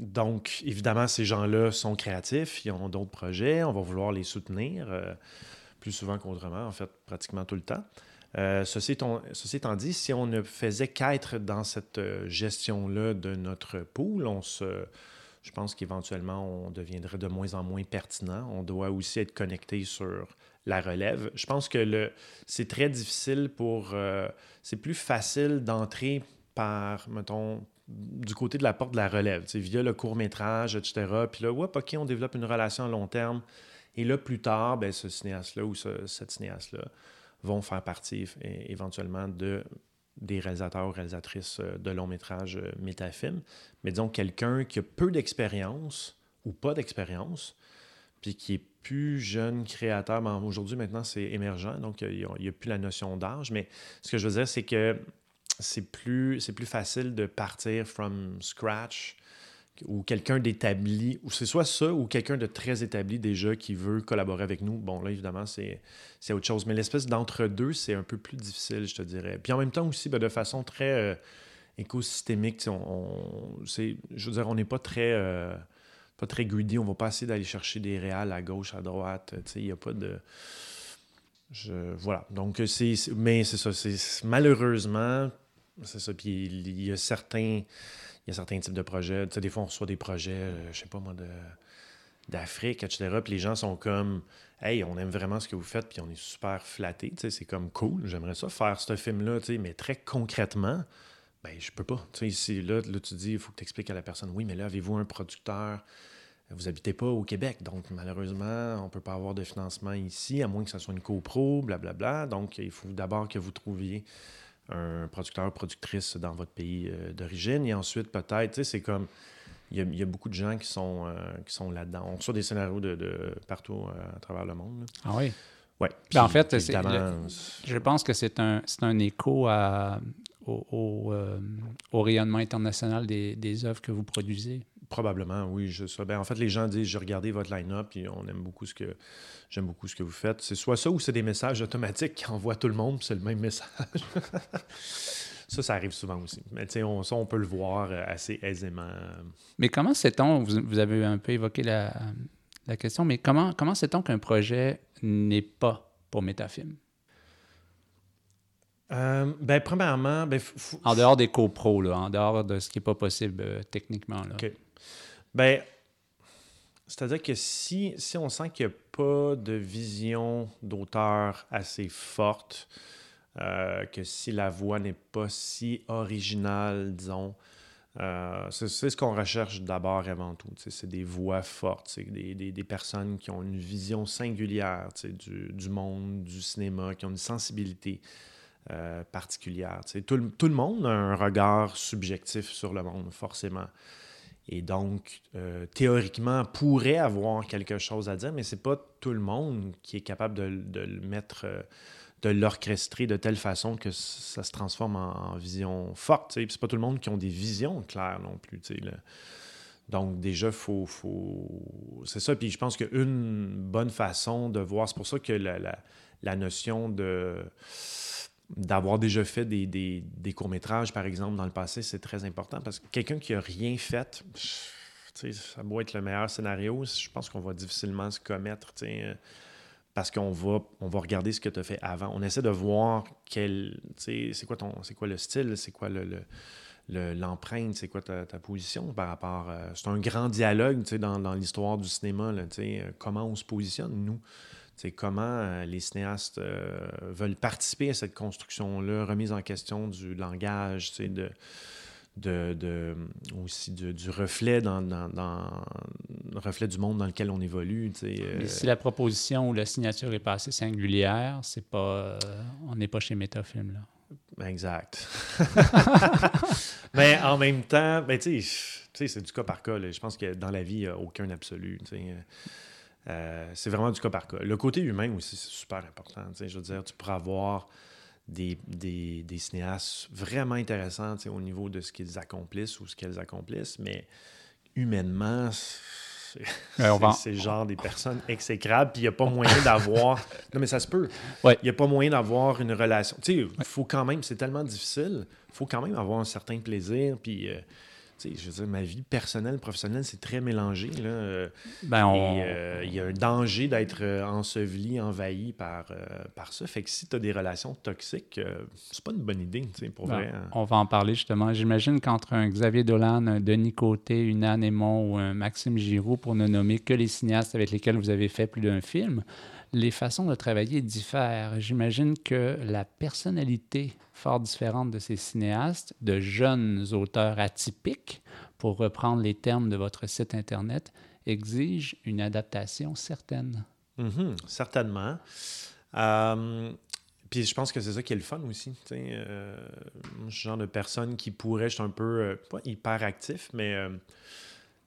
donc, évidemment, ces gens-là sont créatifs, ils ont d'autres projets, on va vouloir les soutenir plus souvent qu'autrement, en fait, pratiquement tout le temps. ceci, ceci, étant dit, si on ne faisait qu'être dans cette gestion-là de notre pool, on se je pense qu'éventuellement, on deviendrait de moins en moins pertinent. On doit aussi être connecté sur la relève. Je pense que le, c'est très difficile pour... Euh, c'est plus facile d'entrer par, mettons, du côté de la porte de la relève, via le court-métrage, etc. Puis là, OK, on développe une relation à long terme. Et là, plus tard, ben, ce cinéaste-là ou cette cinéaste-là vont faire partie éventuellement de des réalisateurs réalisatrices euh, de long métrage euh, métafilm, mais disons quelqu'un qui a peu d'expérience ou pas d'expérience, puis qui est plus jeune créateur. Ben, Aujourd'hui, maintenant, c'est émergent, donc il n'y a, plus la notion d'âge. Mais ce que je veux dire, c'est que c'est plus, plus facile de partir from scratch ou quelqu'un d'établi, ou c'est soit ça ou quelqu'un de très établi déjà qui veut collaborer avec nous. Bon, là, évidemment, c'est, autre chose. Mais l'espèce d'entre-deux, c'est un peu plus difficile, je te dirais. Puis en même temps aussi, ben, de façon très euh, écosystémique, on, c'est, je veux dire, on n'est pas très, euh, pas très greedy. On va pas essayer d'aller chercher des réals à gauche, à droite. Il n'y a pas de... Voilà. Donc, c'est, mais c'est ça. C'est, malheureusement, c'est ça. Puis il y a certains il y a certains types de projets. Tu sais, des fois, on reçoit des projets, euh, je sais pas moi, de, d'Afrique, etc. Puis les gens sont comme, hey, on aime vraiment ce que vous faites, puis on est super sais, c'est comme cool, j'aimerais ça faire ce film-là, mais très concrètement, ben, je peux pas. Ici, là, là, tu dis, il faut que tu expliques à la personne, oui, mais là, avez-vous un producteur? Vous habitez pas au Québec, donc malheureusement, on peut pas avoir de financement ici, à moins que ce soit une copro, blablabla. Donc, il faut d'abord que vous trouviez un producteur productrice dans votre pays euh, d'origine. Et ensuite, peut-être, tu sais, c'est comme. Il y, a, beaucoup de gens qui sont, euh, qui sont là-dedans. On reçoit des scénarios de, partout euh, à travers le monde. Ah oui? Oui. Ben, en fait, je pense que c'est un, un écho à, au, au, rayonnement international des, des œuvres que vous produisez. Probablement, oui. Je, ça. Ben, en fait, les gens disent j'ai regardé votre line-up et on aime beaucoup ce que j'aime beaucoup ce que vous faites. C'est soit ça ou c'est des messages automatiques qui envoient tout le monde, c'est le même message. ça, ça arrive souvent aussi. Mais tu sais, on, ça, on peut le voir euh, assez aisément. Mais comment sait-on, vous, avez un peu évoqué la, la question, mais comment, comment sait-on qu'un projet n'est pas pour Métafilm? Euh, ben, premièrement, ben, en dehors des copros, là, en dehors de ce qui n'est pas possible euh, techniquement. Là. Ben, c'est-à-dire que si, si on sent qu'il n'y a pas de vision d'auteur assez forte, euh, que si la voix n'est pas si originale, disons, euh, c'est ce qu'on recherche d'abord avant tout. C'est des voix fortes, c'est des, des, des, personnes qui ont une vision singulière du, du, monde, du cinéma, qui ont une sensibilité euh, particulière. Tout, tout, le monde a un regard subjectif sur le monde, forcément et donc, euh, théoriquement, pourrait avoir quelque chose à dire, mais c'est pas tout le monde qui est capable de, le mettre, euh, de l'orchestrer de telle façon que ça se transforme en, vision forte. C'est pas tout le monde qui ont des visions claires non plus. Donc, déjà, faut, faut... c'est ça. Puis je pense qu'une bonne façon de voir, c'est pour ça que la notion de d'avoir déjà fait des, des, courts-métrages, par exemple, dans le passé, c'est très important parce que quelqu'un qui n'a rien fait, ça doit être le meilleur scénario, je pense qu'on va difficilement se commettre, parce qu'on va, on va regarder ce que tu as fait avant. On essaie de voir quel, c'est quoi, ton, quoi le style, c'est quoi le, l'empreinte, c'est quoi ta, position par rapport. c'est un grand dialogue dans, dans l'histoire du cinéma. Là, comment on se positionne, nous c'est comment euh, les cinéastes euh, veulent participer à cette construction-là, remise en question du langage, de, de, aussi du reflet dans, le reflet du monde dans lequel on évolue. Euh. si la proposition ou la signature est pas assez singulière, c'est pas, on n'est pas chez Métafilm là. Exact. Mais en même temps, ben, c'est du cas par cas. Je pense que dans la vie, il n'y a aucun absolu. Euh, c'est vraiment du cas par cas. Le côté humain aussi, c'est super important. Je veux dire, tu pourras avoir des, des, des cinéastes vraiment intéressants au niveau de ce qu'ils accomplissent ou ce qu'elles accomplissent, mais humainement, c'est le genre des personnes exécrables, puis il n'y a pas moyen d'avoir. non, mais ça se peut. Il n'y a pas moyen d'avoir une relation. Tu sais, il faut quand même, c'est tellement difficile, il faut quand même avoir un certain plaisir, puis. Euh, je veux dire, ma vie personnelle, professionnelle, c'est très mélangé. Là. Ben, euh, il y a un danger d'être euh, enseveli, envahi par, euh, par ça. Fait que si tu as des relations toxiques, c'est pas une bonne idée, pour ben, vrai. Hein. On va en parler justement. J'imagine qu'entre un Xavier Dolan, un Denis Côté, une Anne Aymon ou un Maxime Giroux, pour ne nommer que les cinéastes avec lesquels vous avez fait plus d'un film, les façons de travailler diffèrent. J'imagine que la personnalité fort différente de ces cinéastes, de jeunes auteurs atypiques, pour reprendre les termes de votre site Internet, exige une adaptation certaine. Mm-hmm, certainement. Euh, puis je pense que c'est ça qui est le fun aussi. Euh, ce genre de personne qui pourrait, je suis un peu, euh, hyper actif, mais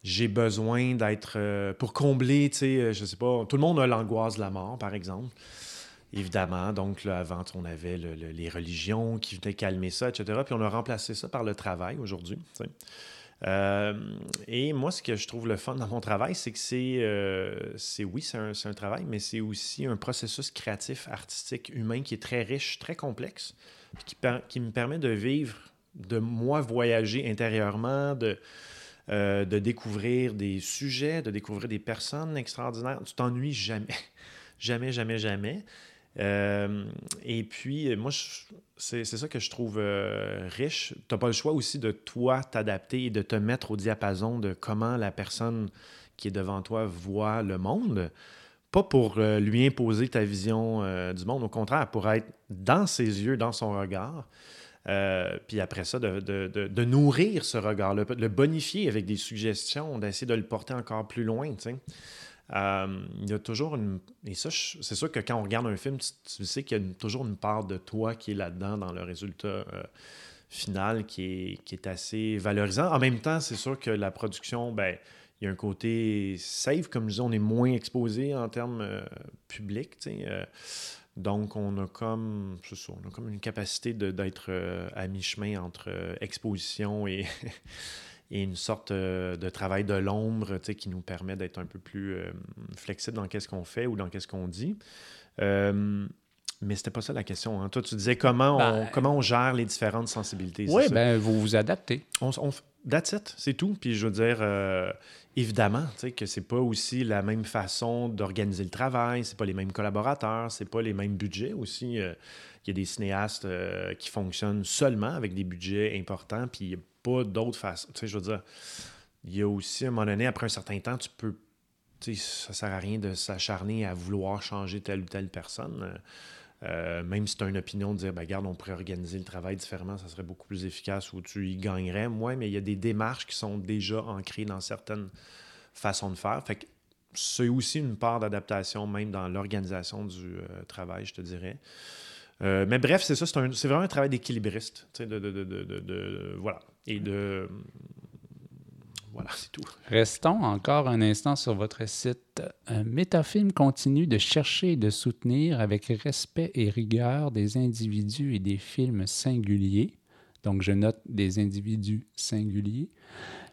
j'ai besoin d'être. Euh, pour combler, tu sais, euh, je sais pas, tout le monde a l'angoisse de la mort, par exemple. Évidemment. Donc, avant, on avait les religions qui venaient calmer ça, etc. Puis on a remplacé ça par le travail aujourd'hui. Euh, et moi, ce que je trouve le fun dans mon travail, c'est que c'est, c'est oui, c'est un, travail, mais c'est aussi un processus créatif, artistique, humain qui est très riche, très complexe, qui, qui me permet de vivre, de moi voyager intérieurement, de, euh, de découvrir des sujets, de découvrir des personnes extraordinaires. Tu t'ennuies jamais. jamais, jamais, jamais. Euh, et puis, moi, c'est ça que je trouve euh, riche. Tu n'as pas le choix aussi de toi t'adapter et de te mettre au diapason de comment la personne qui est devant toi voit le monde. Pas pour lui imposer ta vision du monde, au contraire, pour être dans ses yeux, dans son regard. Euh, puis après ça, de, nourrir ce regard-là, de le bonifier avec des suggestions, d'essayer de le porter encore plus loin. Euh, il y a toujours une. Et ça, c'est sûr que quand on regarde un film, tu, sais qu'il y a toujours une part de toi qui est là-dedans dans le résultat euh, final qui est, qui est assez valorisant. En même temps, c'est sûr que la production, ben, il y a un côté safe, comme je dis, on est moins exposé en termes publics. Donc, on a comme, on a comme une capacité d'être euh, à mi-chemin entre euh, exposition et, et, une sorte euh, de travail de l'ombre qui nous permet d'être un peu plus flexible dans qu'est-ce qu'on fait ou dans qu'est-ce qu'on dit. mais c'était pas ça la question. Hein. Toi, tu disais comment, on, ben, comment on gère les différentes sensibilités. Oui, ben, vous vous adaptez. On, on, that's it, c'est tout. Puis je veux dire, Évidemment, tu sais, que c'est pas aussi la même façon d'organiser le travail, c'est pas les mêmes collaborateurs, c'est pas les mêmes budgets aussi. Euh, il y a des cinéastes euh, qui fonctionnent seulement avec des budgets importants, puis pas d'autres façons. Tu sais, je veux dire, il y a aussi, à un moment donné, après un certain temps, tu peux. Tu sais, ça sert à rien de s'acharner à vouloir changer telle ou telle personne. Euh, même si tu as une opinion de dire, ben, regarde, on pourrait organiser le travail différemment, ça serait beaucoup plus efficace ou tu y gagnerais. Moi, mais il y a des démarches qui sont déjà ancrées dans certaines façons de faire. Fait que c'est aussi une part d'adaptation, même dans l'organisation du euh, travail, je te dirais. Euh, mais bref, c'est ça, c'est vraiment un travail d'équilibriste. De, de, de, voilà. Et de voilà, c'est tout. Restons encore un instant sur votre site. Un Métafilm continue de chercher et de soutenir avec respect et rigueur des individus et des films singuliers. Donc, je note des individus singuliers.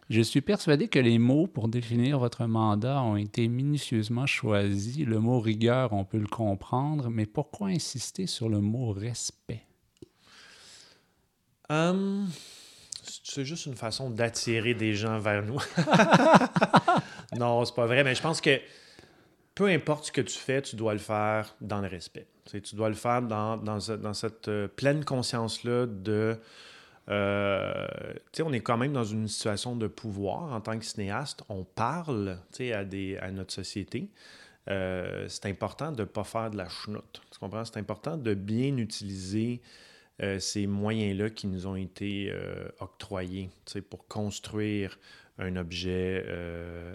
Je suis persuadé que les mots pour définir votre mandat ont été minutieusement choisis. Le mot rigueur, on peut le comprendre, mais pourquoi insister sur le mot respect? Hum, c'est juste une façon d'attirer des gens vers nous. non, c'est pas vrai, mais je pense que peu importe ce que tu fais, tu dois le faire dans le respect. Tu, dois le faire dans, dans, cette euh, pleine conscience-là de... Euh, on est quand même dans une situation de pouvoir en tant que cinéaste. On parle à, des, à notre société. Euh, c'est important de ne pas faire de la chenoute. Tu comprends? C'est important de bien utiliser euh, ces moyens-là qui nous ont été octroyés pour construire un objet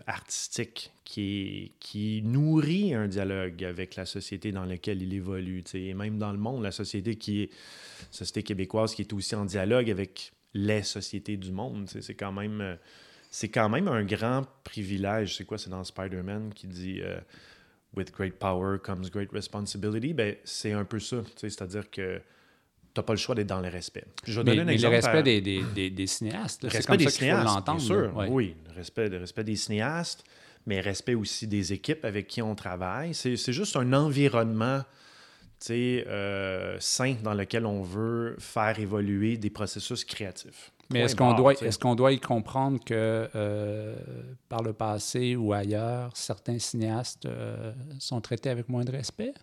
artistique qui, qui nourrit un dialogue avec la société dans laquelle il évolue. Et même dans le monde, la société qui est société québécoise qui est aussi en dialogue avec les sociétés du monde. C'est quand même c'est quand même un grand privilège. C'est quoi? C'est dans Spider-Man qui dit euh, With great power comes great responsibility. Ben, c'est un peu ça. C'est-à-dire que tu n'as pas le choix d'être dans le respect. Je vais mais, donner un exemple. Le respect des, des, des, cinéastes. Le respect des cinéastes, bien sûr. Oui, le respect, le respect des cinéastes, mais respect aussi des équipes avec qui on travaille. C'est juste un environnement euh, sain dans lequel on veut faire évoluer des processus créatifs. Mais est-ce qu'on doit, est qu'on doit y comprendre que euh, par le passé ou ailleurs, certains cinéastes euh, sont traités avec moins de respect?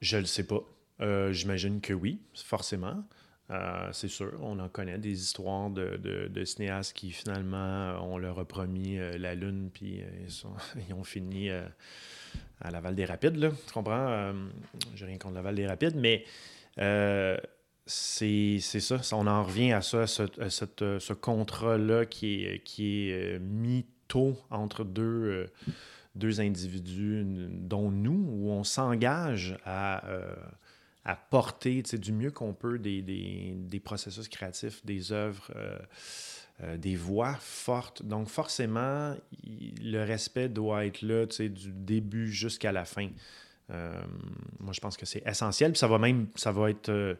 Je ne le sais pas. Euh, j'imagine que oui, forcément. c'est sûr, on en connaît des histoires de, de, cinéastes qui finalement, on leur a promis la Lune, puis ils, ils, ont fini à Laval des Rapides. Là, tu comprends? J'ai rien contre Laval des Rapides, mais c'est ça. On en revient à ça, ce, ce contrat-là qui est, qui est euh, mis tôt entre deux, euh, deux individus, dont nous, où on s'engage à, euh, à porter du mieux qu'on peut des, des, des, processus créatifs, des œuvres, des voix fortes. Donc, forcément, le respect doit être là du début jusqu'à la fin. moi, je pense que c'est essentiel. Puis ça va même, ça va être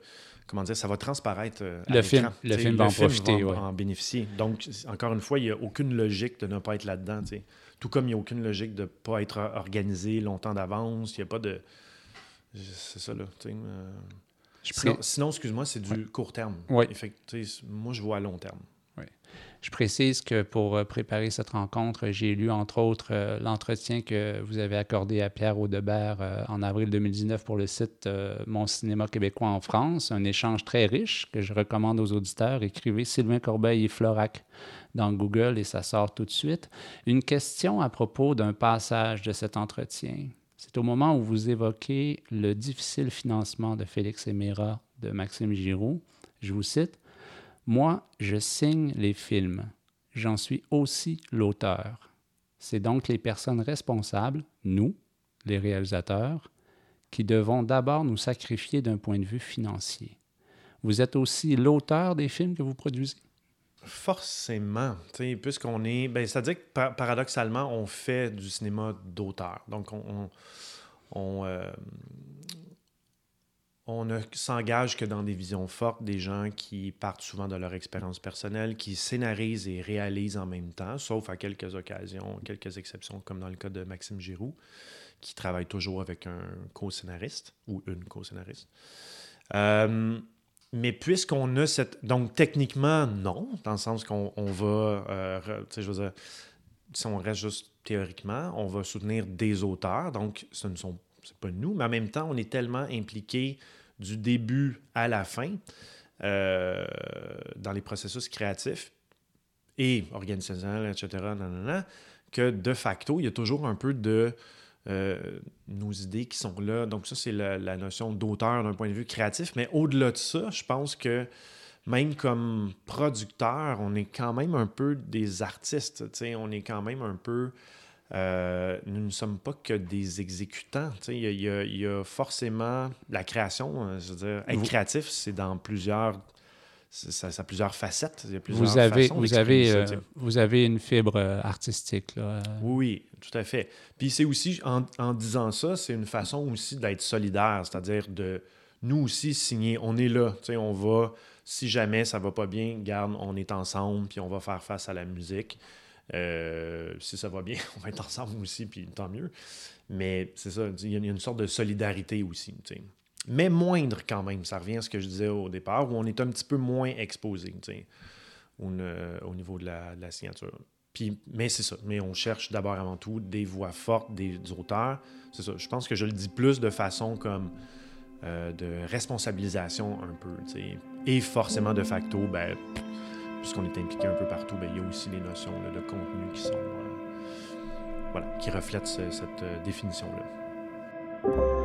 comment dire, ça va transparaître euh, le film, Le film va en profiter, va en bénéficier. Donc, encore une fois, il n'y a aucune logique de ne pas être là-dedans. Tout comme il n'y a aucune logique de ne pas être organisé longtemps d'avance. Il n'y a pas de... C'est ça, là. Euh... Sinon, excuse-moi, c'est du court terme. Oui. moi, je vois à long terme. Je précise que pour euh, préparer cette rencontre, j'ai lu entre autres euh, l'entretien que vous avez accordé à Pierre Audebert euh, en avril 2019 pour le site Mon cinéma québécois en France, un échange très riche que je recommande aux auditeurs. Écrivez Sylvain Corbeil et Florac dans Google et ça sort tout de suite. Une question à propos d'un passage de cet entretien. C'est au moment où vous évoquez le difficile financement de Félix Emera de Maxime Giroux. Je vous cite moi, je signe les films. J'en suis aussi l'auteur. C'est donc les personnes responsables, nous, les réalisateurs, qui devons d'abord nous sacrifier d'un point de vue financier. Vous êtes aussi l'auteur des films que vous produisez? Forcément, puisqu'on est... Ben, C'est-à-dire que paradoxalement, on fait du cinéma d'auteur. Donc, on, on, euh, on ne s'engage que dans des visions fortes, des gens qui partent souvent de leur expérience personnelle, qui scénarisent et réalisent en même temps, sauf à quelques occasions, quelques exceptions, comme dans le cas de Maxime Giroux, qui travaille toujours avec un co-scénariste ou une co-scénariste. Euh, mais puisqu'on a cette... Donc, techniquement, non, dans le sens qu'on va... Euh, tu sais, je veux dire, si on reste juste théoriquement, on va soutenir des auteurs, donc ce ne sont pas nous, mais en même temps, on est tellement impliqué du début à la fin euh, dans les processus créatifs et organisationnels, etc., que de facto, il y a toujours un peu de euh, nos idées qui sont là. Donc ça, c'est la, la, notion d'auteur d'un point de vue créatif. Mais au-delà de ça, je pense que même comme producteur, on est quand même un peu des artistes. On est quand même un peu euh, nous ne sommes pas que des exécutants. Il y, y, a forcément la création. Euh, je veux dire, être créatif, c'est dans plusieurs. Ça, a plusieurs facettes. Il y a plusieurs vous avez, vous, avez, euh, vous avez une fibre artistique. Là. Oui, tout à fait. Puis c'est aussi, en, en, disant ça, c'est une façon aussi d'être solidaire, c'est-à-dire de nous aussi signer. On est là. On va, si jamais ça va pas bien, garde, on est ensemble, puis on va faire face à la musique. Euh, si ça va bien, on va être ensemble aussi, puis tant mieux. Mais c'est ça, il y a une sorte de solidarité aussi. Mais moindre quand même, ça revient à ce que je disais au départ, où on est un petit peu moins exposé au, au niveau de la, signature. Puis, mais c'est ça, mais on cherche d'abord avant tout des voix fortes des, auteurs. C'est ça, je pense que je le dis plus de façon comme euh, de responsabilisation un peu. Et forcément, de facto, ben, puisqu'on est impliqué un peu partout, bien, il y a aussi les notions de contenu qui sont euh, voilà, qui reflètent cette euh, définition-là.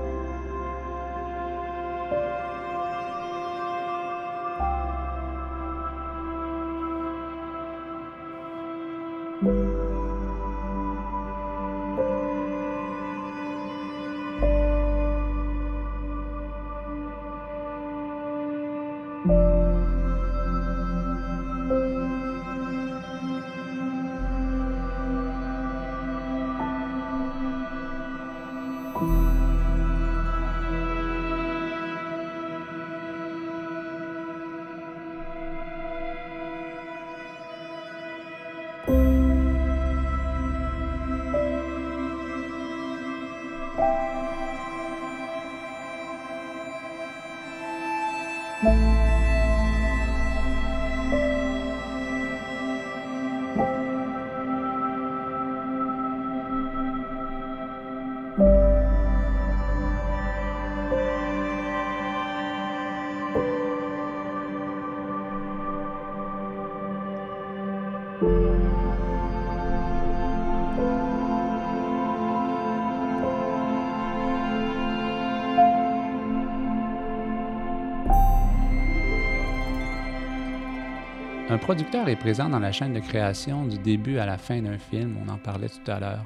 Producteur est présent dans la chaîne de création du début à la fin d'un film, on en parlait tout à l'heure.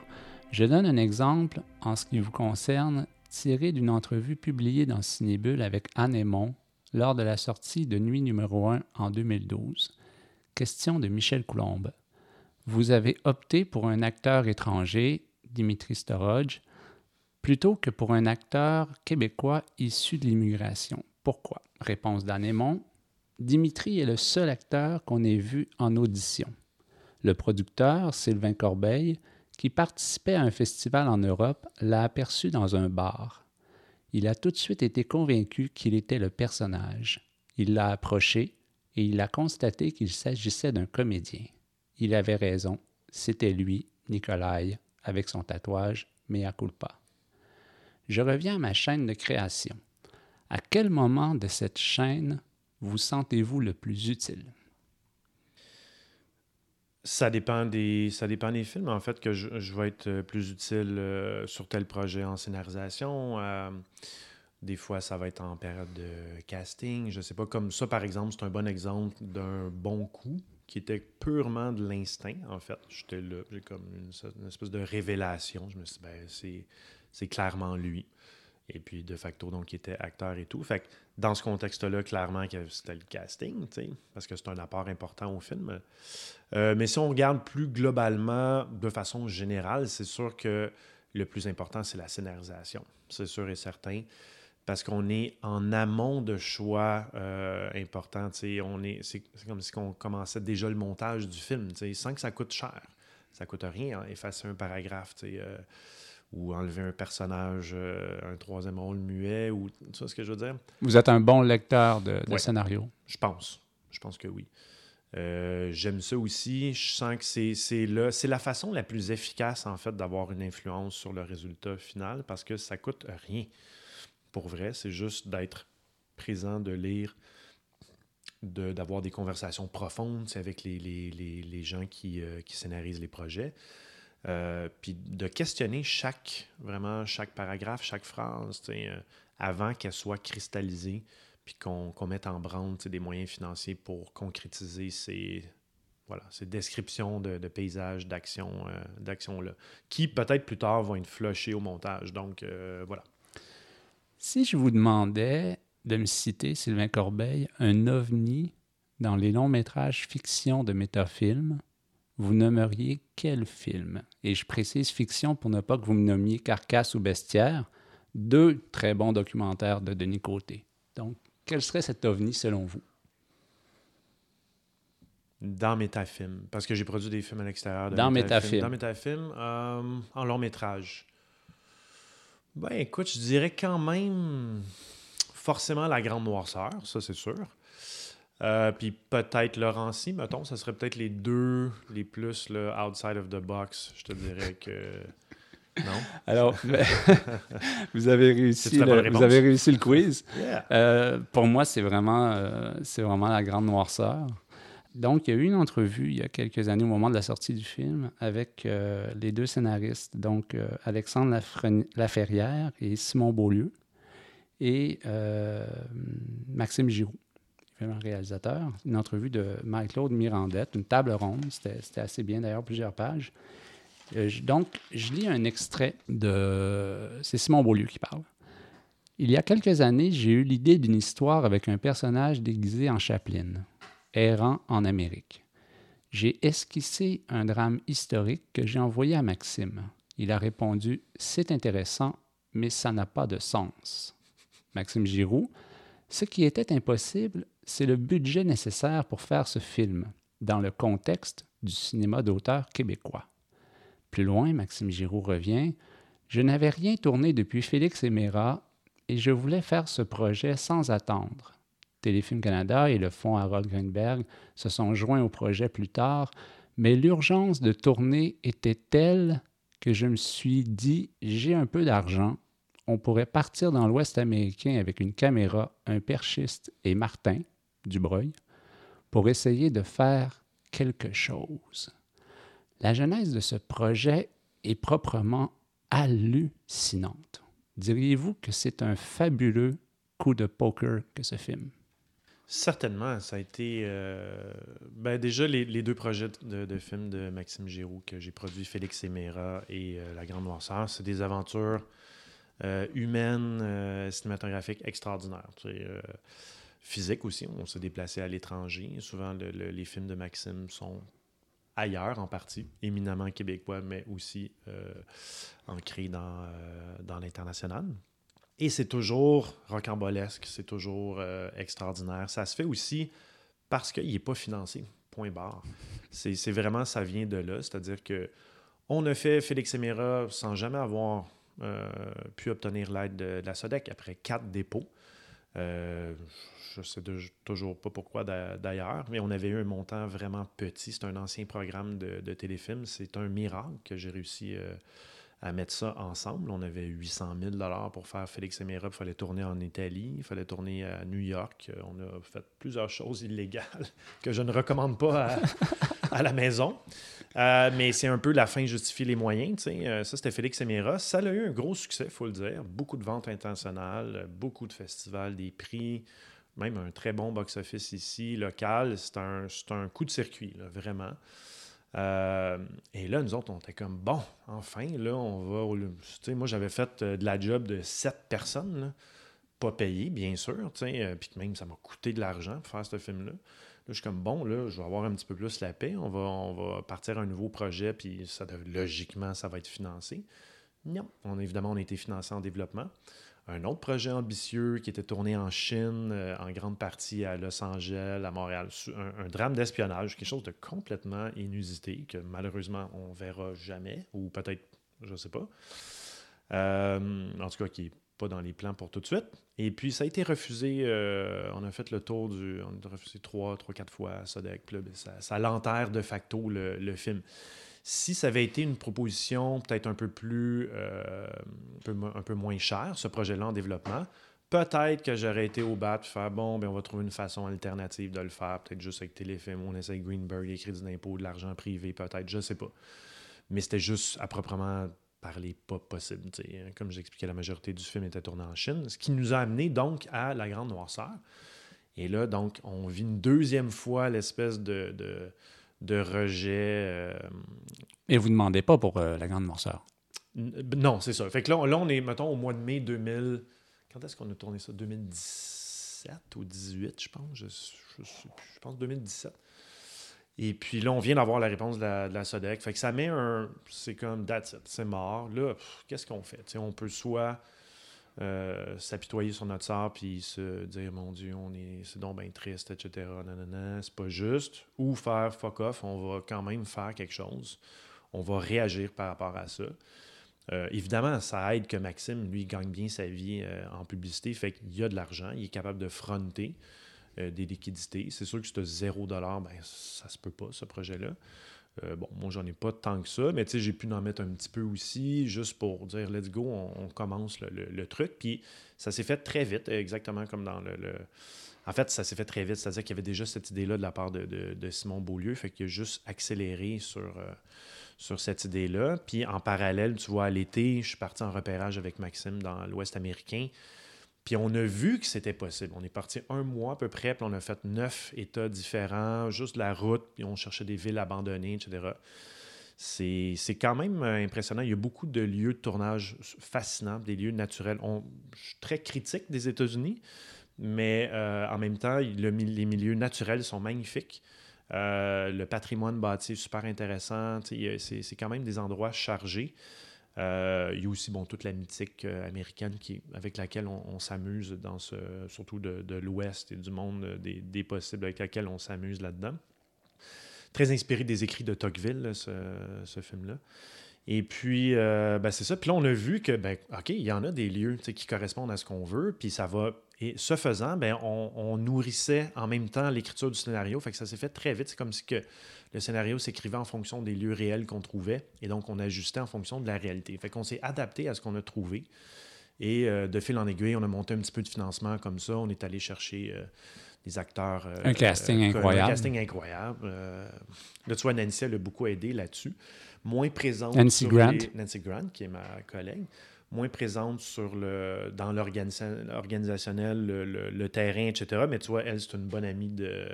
Je donne un exemple en ce qui vous concerne, tiré d'une entrevue publiée dans Cinébule avec Anne Aymon lors de la sortie de Nuit numéro 1 en 2012. Question de Michel Coulombe. Vous avez opté pour un acteur étranger, Dimitri Storoj, plutôt que pour un acteur québécois issu de l'immigration. Pourquoi? Réponse d'Anne Aymon. Dimitri est le seul acteur qu'on ait vu en audition. Le producteur, Sylvain Corbeil, qui participait à un festival en Europe, l'a aperçu dans un bar. Il a tout de suite été convaincu qu'il était le personnage. Il l'a approché et il a constaté qu'il s'agissait d'un comédien. Il avait raison, c'était lui, Nikolai, avec son tatouage Mea culpa. Je reviens à ma chaîne de création. À quel moment de cette chaîne vous sentez-vous le plus utile? Ça dépend des, ça dépend des films, en fait, que je, je vais être plus utile euh, sur tel projet en scénarisation. Euh, des fois, ça va être en période de casting. Je sais pas, comme ça, par exemple, c'est un bon exemple d'un bon coup qui était purement de l'instinct, en fait. J'étais là, j'ai comme une, espèce de révélation. Je me suis dit, ben, c'est, clairement lui. Et puis, de facto, donc, il était acteur et tout. Dans ce contexte-là, clairement, que c'était le casting, parce que c'est un apport important au film. Euh, mais si on regarde plus globalement, de façon générale, c'est sûr que le plus important, c'est la scénarisation. C'est sûr et certain. Parce qu'on est en amont de choix euh, importants. est, c'est, comme si on commençait déjà le montage du film, sans que ça coûte cher. Ça coûte rien, hein, effacer un paragraphe. euh, ou enlever un personnage, euh, un troisième rôle muet, ou tu vois ce que je veux dire? Vous êtes un bon lecteur de, de Ouais. scénario. Je pense. Je pense que oui. Euh, J'aime ça aussi. Je sens que c'est c'est là- c'est la façon la plus efficace, en fait, d'avoir une influence sur le résultat final parce que ça coûte rien. Pour vrai, c'est juste d'être présent, de lire, de- d'avoir des conversations profondes avec les, les- les- les gens qui, euh, qui scénarisent les projets. Euh, puis de questionner chaque, vraiment, chaque paragraphe, chaque phrase, tu euh, avant qu'elle soit cristallisée, puis qu'on mette en branle des moyens financiers pour concrétiser ces, voilà, ces descriptions de, de paysages, euh, d'actions-là, qui peut-être plus tard vont être flushées au montage. Donc, euh, voilà. Si je vous demandais de me citer, Sylvain Corbeil, un ovni dans les longs métrages fiction de métafilm, vous nommeriez quel film? Et je précise fiction pour ne pas que vous me nommiez Carcasse ou Bestiaire, deux très bons documentaires de Denis Côté. Donc, quel serait cet ovni selon vous? Dans Métafilm, parce que j'ai produit des films à l'extérieur de Dans Métafilm. Dans Métafilm, euh, en long métrage. Ben écoute, je dirais quand même forcément La Grande Noirceur, ça c'est sûr. Euh, puis peut-être Laurency, mettons, ça serait peut-être les deux les plus là, outside of the box. Je te dirais que. Non? Alors, vous, avez réussi le, vous avez réussi le quiz. Yeah. Euh, pour moi, c'est vraiment, euh, c'est vraiment la grande noirceur. Donc, il y a eu une entrevue il y a quelques années, au moment de la sortie du film, avec euh, les deux scénaristes, donc Alexandre Lafren- Laferrière et Simon Beaulieu, et Maxime Giroux. Évidemment réalisateur, une entrevue de Marie-Claude Mirandette, une table ronde. C'était assez bien d'ailleurs, plusieurs pages. Euh, donc, je lis un extrait de. C'est Simon Beaulieu qui parle. Il y a quelques années, j'ai eu l'idée d'une histoire avec un personnage déguisé en Chaplin, errant en Amérique. J'ai esquissé un drame historique que j'ai envoyé à Maxime. Il a répondu C'est intéressant, mais ça n'a pas de sens. Maxime Giroux Ce qui était impossible, c'est le budget nécessaire pour faire ce film, dans le contexte du cinéma d'auteur québécois. Plus loin, Maxime Giroux revient Je n'avais rien tourné depuis Félix et Méra et je voulais faire ce projet sans attendre. Téléfilm Canada et le fonds Harold Greenberg se sont joints au projet plus tard, mais l'urgence de tourner était telle que je me suis dit j'ai un peu d'argent, on pourrait partir dans l'Ouest américain avec une caméra, un perchiste et Martin Dubreuil pour essayer de faire quelque chose. La genèse de ce projet est proprement hallucinante. Diriez-vous que c'est un fabuleux coup de poker que ce film? Certainement, ça a été. Euh, ben déjà, les, deux projets de, films de Maxime Giroux que j'ai produits, Félix et Méra et euh, La Grande Noirceur, c'est des aventures euh, humaines, cinématographiques extraordinaires. Physique aussi, on s'est déplacé à l'étranger. Souvent, les films de Maxime sont ailleurs en partie, éminemment québécois, mais aussi euh, ancré dans, euh, dans l'international. Et c'est toujours rocambolesque, c'est toujours euh, extraordinaire. Ça se fait aussi parce qu'il n'est pas financé, point barre. C'est vraiment, ça vient de là, c'est-à-dire que on a fait Félix Emera sans jamais avoir pu obtenir l'aide de, la SODEC après quatre dépôts. Je ne sais toujours pas pourquoi d'ailleurs, mais on avait eu un montant vraiment petit. C'est un ancien programme de, téléfilm. C'est un miracle que j'ai réussi euh, à mettre ça ensemble. On avait 800 000 pour faire Félix et Il fallait tourner en Italie, il fallait tourner à New York. On a fait plusieurs choses illégales que je ne recommande pas la maison. Euh, mais c'est un peu la fin justifie les moyens. Euh, ça, c'était Félix et Ça a eu un gros succès, il faut le dire. Beaucoup de ventes internationales, beaucoup de festivals, des prix même un très bon box-office ici, local. C'est un, coup de circuit, vraiment. Euh, et là, nous autres, on était comme, bon, enfin, là, on va... Tu sais, moi, j'avais fait euh, de la job de sept personnes, pas payées, bien sûr, euh, puis même, ça m'a coûté de l'argent pour faire ce film-là. Là, je suis comme, bon, là, je vais avoir un petit peu plus la paix, on va, on va partir un nouveau projet, puis ça, logiquement, ça va être financé. Non, on, évidemment, on a été financé en développement un autre projet ambitieux qui était tourné en Chine, euh, en grande partie à Los Angeles, à Montréal. Un, drame d'espionnage, quelque chose de complètement inusité que malheureusement on verra jamais, ou peut-être, je ne sais pas. Euh, en tout cas, qui n'est pas dans les plans pour tout de suite. Et puis, ça a été refusé. Euh, on a fait le tour du. On a refusé trois, trois, quatre fois à Sodec. Ben, ça, ça l'enterre de facto le film. Si ça avait été une proposition peut-être un peu plus, euh, un, peu, moins chère, ce projet-là en développement, peut-être que j'aurais été au bat et faire bon, ben on va trouver une façon alternative de le faire, peut-être juste avec Téléfilm, on essaie Greenberg, les crédits d'impôt, de l'argent privé, peut-être, je sais pas. Mais c'était juste à proprement parler pas possible. Comme j'expliquais, la majorité du film était tourné en Chine, ce qui nous a amené donc à La Grande Noirceur. Et là, donc, on vit une deuxième fois l'espèce de de rejet. Et euh, vous ne demandez pas pour euh, la grande noirceur? Non, c'est ça. Fait que là, là, on est, mettons, au mois de mai 2000. Quand est-ce qu'on a tourné ça? 2017 ou 2018, je pense. Je, je, pense 2017. Et puis là, on vient d'avoir la réponse de la, SODEC. Fait que ça met un. C'est comme, that's it, c'est mort. Là, qu'est-ce qu'on fait? on peut soit euh, s'apitoyer sur notre sort puis se dire mon Dieu, on est c'est donc bien triste, etc. c'est pas juste. Ou faire fuck off, on va quand même faire quelque chose. On va réagir par rapport à ça. Euh, évidemment, ça aide que Maxime, lui, gagne bien sa vie euh, en publicité, fait qu'il y a de l'argent, il est capable de fronter des liquidités. C'est sûr que ce zéro dollar, ben, ça se peut pas, ce projet-là. Euh, bon, moi, j'en ai pas tant que ça, mais j'ai pu en mettre un petit peu aussi, juste pour dire let's go, on, commence le, truc. Puis ça s'est fait très vite, exactement comme dans le. En fait, ça s'est fait très vite, c'est-à-dire qu'il y avait déjà cette idée-là de la part de, Simon Beaulieu, fait qu'il a juste accéléré sur, euh, sur cette idée-là. Puis en parallèle, tu vois, à l'été, je suis parti en repérage avec Maxime dans l'Ouest américain Puis on a vu que c'était possible. On est parti un mois à peu près, puis on a fait neuf États différents, juste la route, puis on cherchait des villes abandonnées, etc. C'est quand même impressionnant. Il y a beaucoup de lieux de tournage fascinants, des lieux naturels. Je suis très critique des États-Unis, mais euh, en même temps, les milieux naturels sont magnifiques. Euh, le patrimoine bâti est super intéressant. C'est quand même des endroits chargés. Euh, il y a aussi bon, toute la mythique euh, américaine qui, avec laquelle on, s'amuse, dans ce, surtout de, l'Ouest et du monde des, des, possibles avec laquelle on s'amuse là-dedans. Très inspiré des écrits de Tocqueville, ce, film-là. Et puis, euh, ben c'est ça. Puis là, on a vu que, ben, OK, il y en a des lieux qui correspondent à ce qu'on veut, puis ça va. Et ce faisant, ben, on, on nourrissait en même temps l'écriture du scénario. Fait que ça s'est fait très vite. C'est comme si que le scénario s'écrivait en fonction des lieux réels qu'on trouvait et donc on ajustait en fonction de la réalité. Fait qu'on s'est adapté à ce qu'on a trouvé et euh, de fil en aiguille, on a monté un petit peu de financement comme ça. On est allé chercher euh, des acteurs. Euh, un casting incroyable. Un casting incroyable. là, tu vois, Nancy, elle a beaucoup aidé là-dessus. Moins présente. Nancy Grant. Nancy Grant, qui est ma collègue moins présente sur le, dans l'organisationnel, le, le, terrain, etc. Mais tu vois, elle, c'est une bonne amie de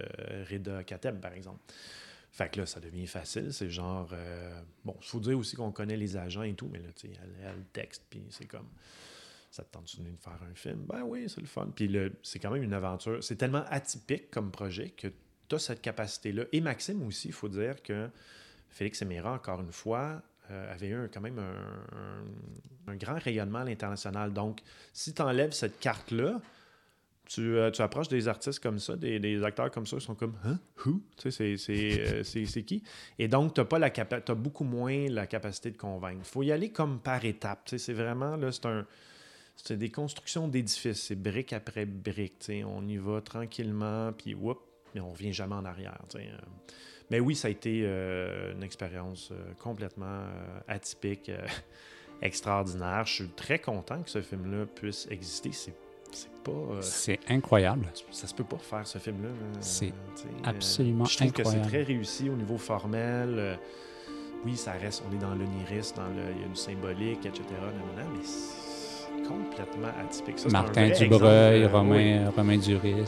Reda Kateb, par exemple. Fait que là, ça devient facile. C'est genre. Euh, bon, il faut dire aussi qu'on connaît les agents et tout, mais là, tu sais, elle, elle texte, puis c'est comme. Ça te tente de faire un film? Ben oui, c'est le fun. Puis c'est quand même une aventure. C'est tellement atypique comme projet que tu as cette capacité-là. Et Maxime aussi, il faut dire que Félix Emera, encore une fois, euh, avait eu quand même un, un, grand rayonnement à l'international. Donc, si tu enlèves cette carte-là, euh, tu, approches des artistes comme ça, des, acteurs comme ça, ils sont comme Hein? Who? Tu sais, c'est euh, qui? Et donc, tu as, as beaucoup moins la capacité de convaincre. Il faut y aller comme par étapes. Tu sais, c'est vraiment, là, c'est un. C'est des constructions d'édifices, c'est brique après brique. Tu sais, on y va tranquillement, puis whoop, mais on revient jamais en arrière. Tu sais. Mais oui, ça a été euh, une expérience complètement atypique, extraordinaire. Je suis très content que ce film-là puisse exister. C'est euh, c'est incroyable. Ça se peut pas faire ce film-là. C'est euh, absolument je trouve incroyable. que c'est très réussi au niveau formel. Euh, oui, ça reste, on est dans l'onirisme, dans le, il y a du symbolique, etc. mais c'est complètement atypique. Ça, Martin Dubreuil, Romain, Romain Duris.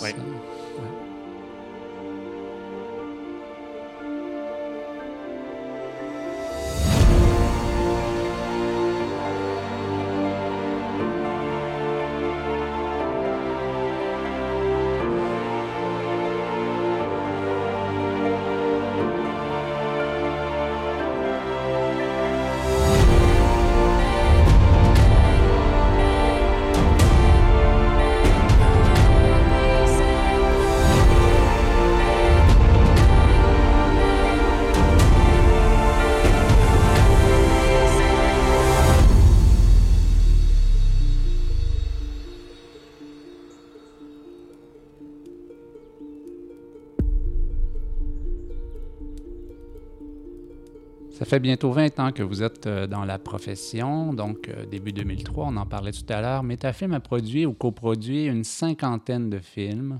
Fait bientôt 20 ans que vous êtes euh, dans la profession, donc euh, début 2003, on en parlait tout à l'heure. Métafilm a produit ou coproduit une cinquantaine de films.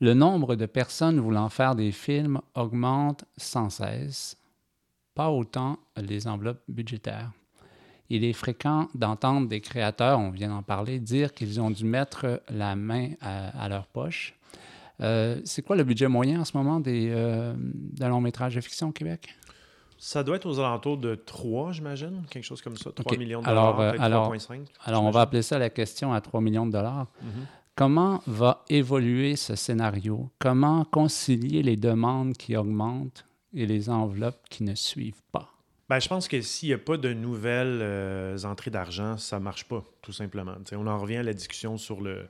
Le nombre de personnes voulant faire des films augmente sans cesse, pas autant les enveloppes budgétaires. Il est fréquent d'entendre des créateurs, on vient d'en parler, dire qu'ils ont dû mettre la main à, leur poche. Euh, c'est quoi le budget moyen en ce moment des, d'un long métrage de fiction au Québec? Ça doit être aux alentours de 3, j'imagine, quelque chose comme ça. 3 millions de dollars, alors, alors, 3,5. Alors, on va appeler ça la question à 3 millions de dollars. Mhm. Comment va évoluer ce scénario? Comment concilier les demandes qui augmentent et les enveloppes qui ne suivent pas? Ben, je pense que s'il n'y a pas de nouvelles euh, entrées d'argent, ça ne marche pas, tout simplement. on en revient à la discussion sur le,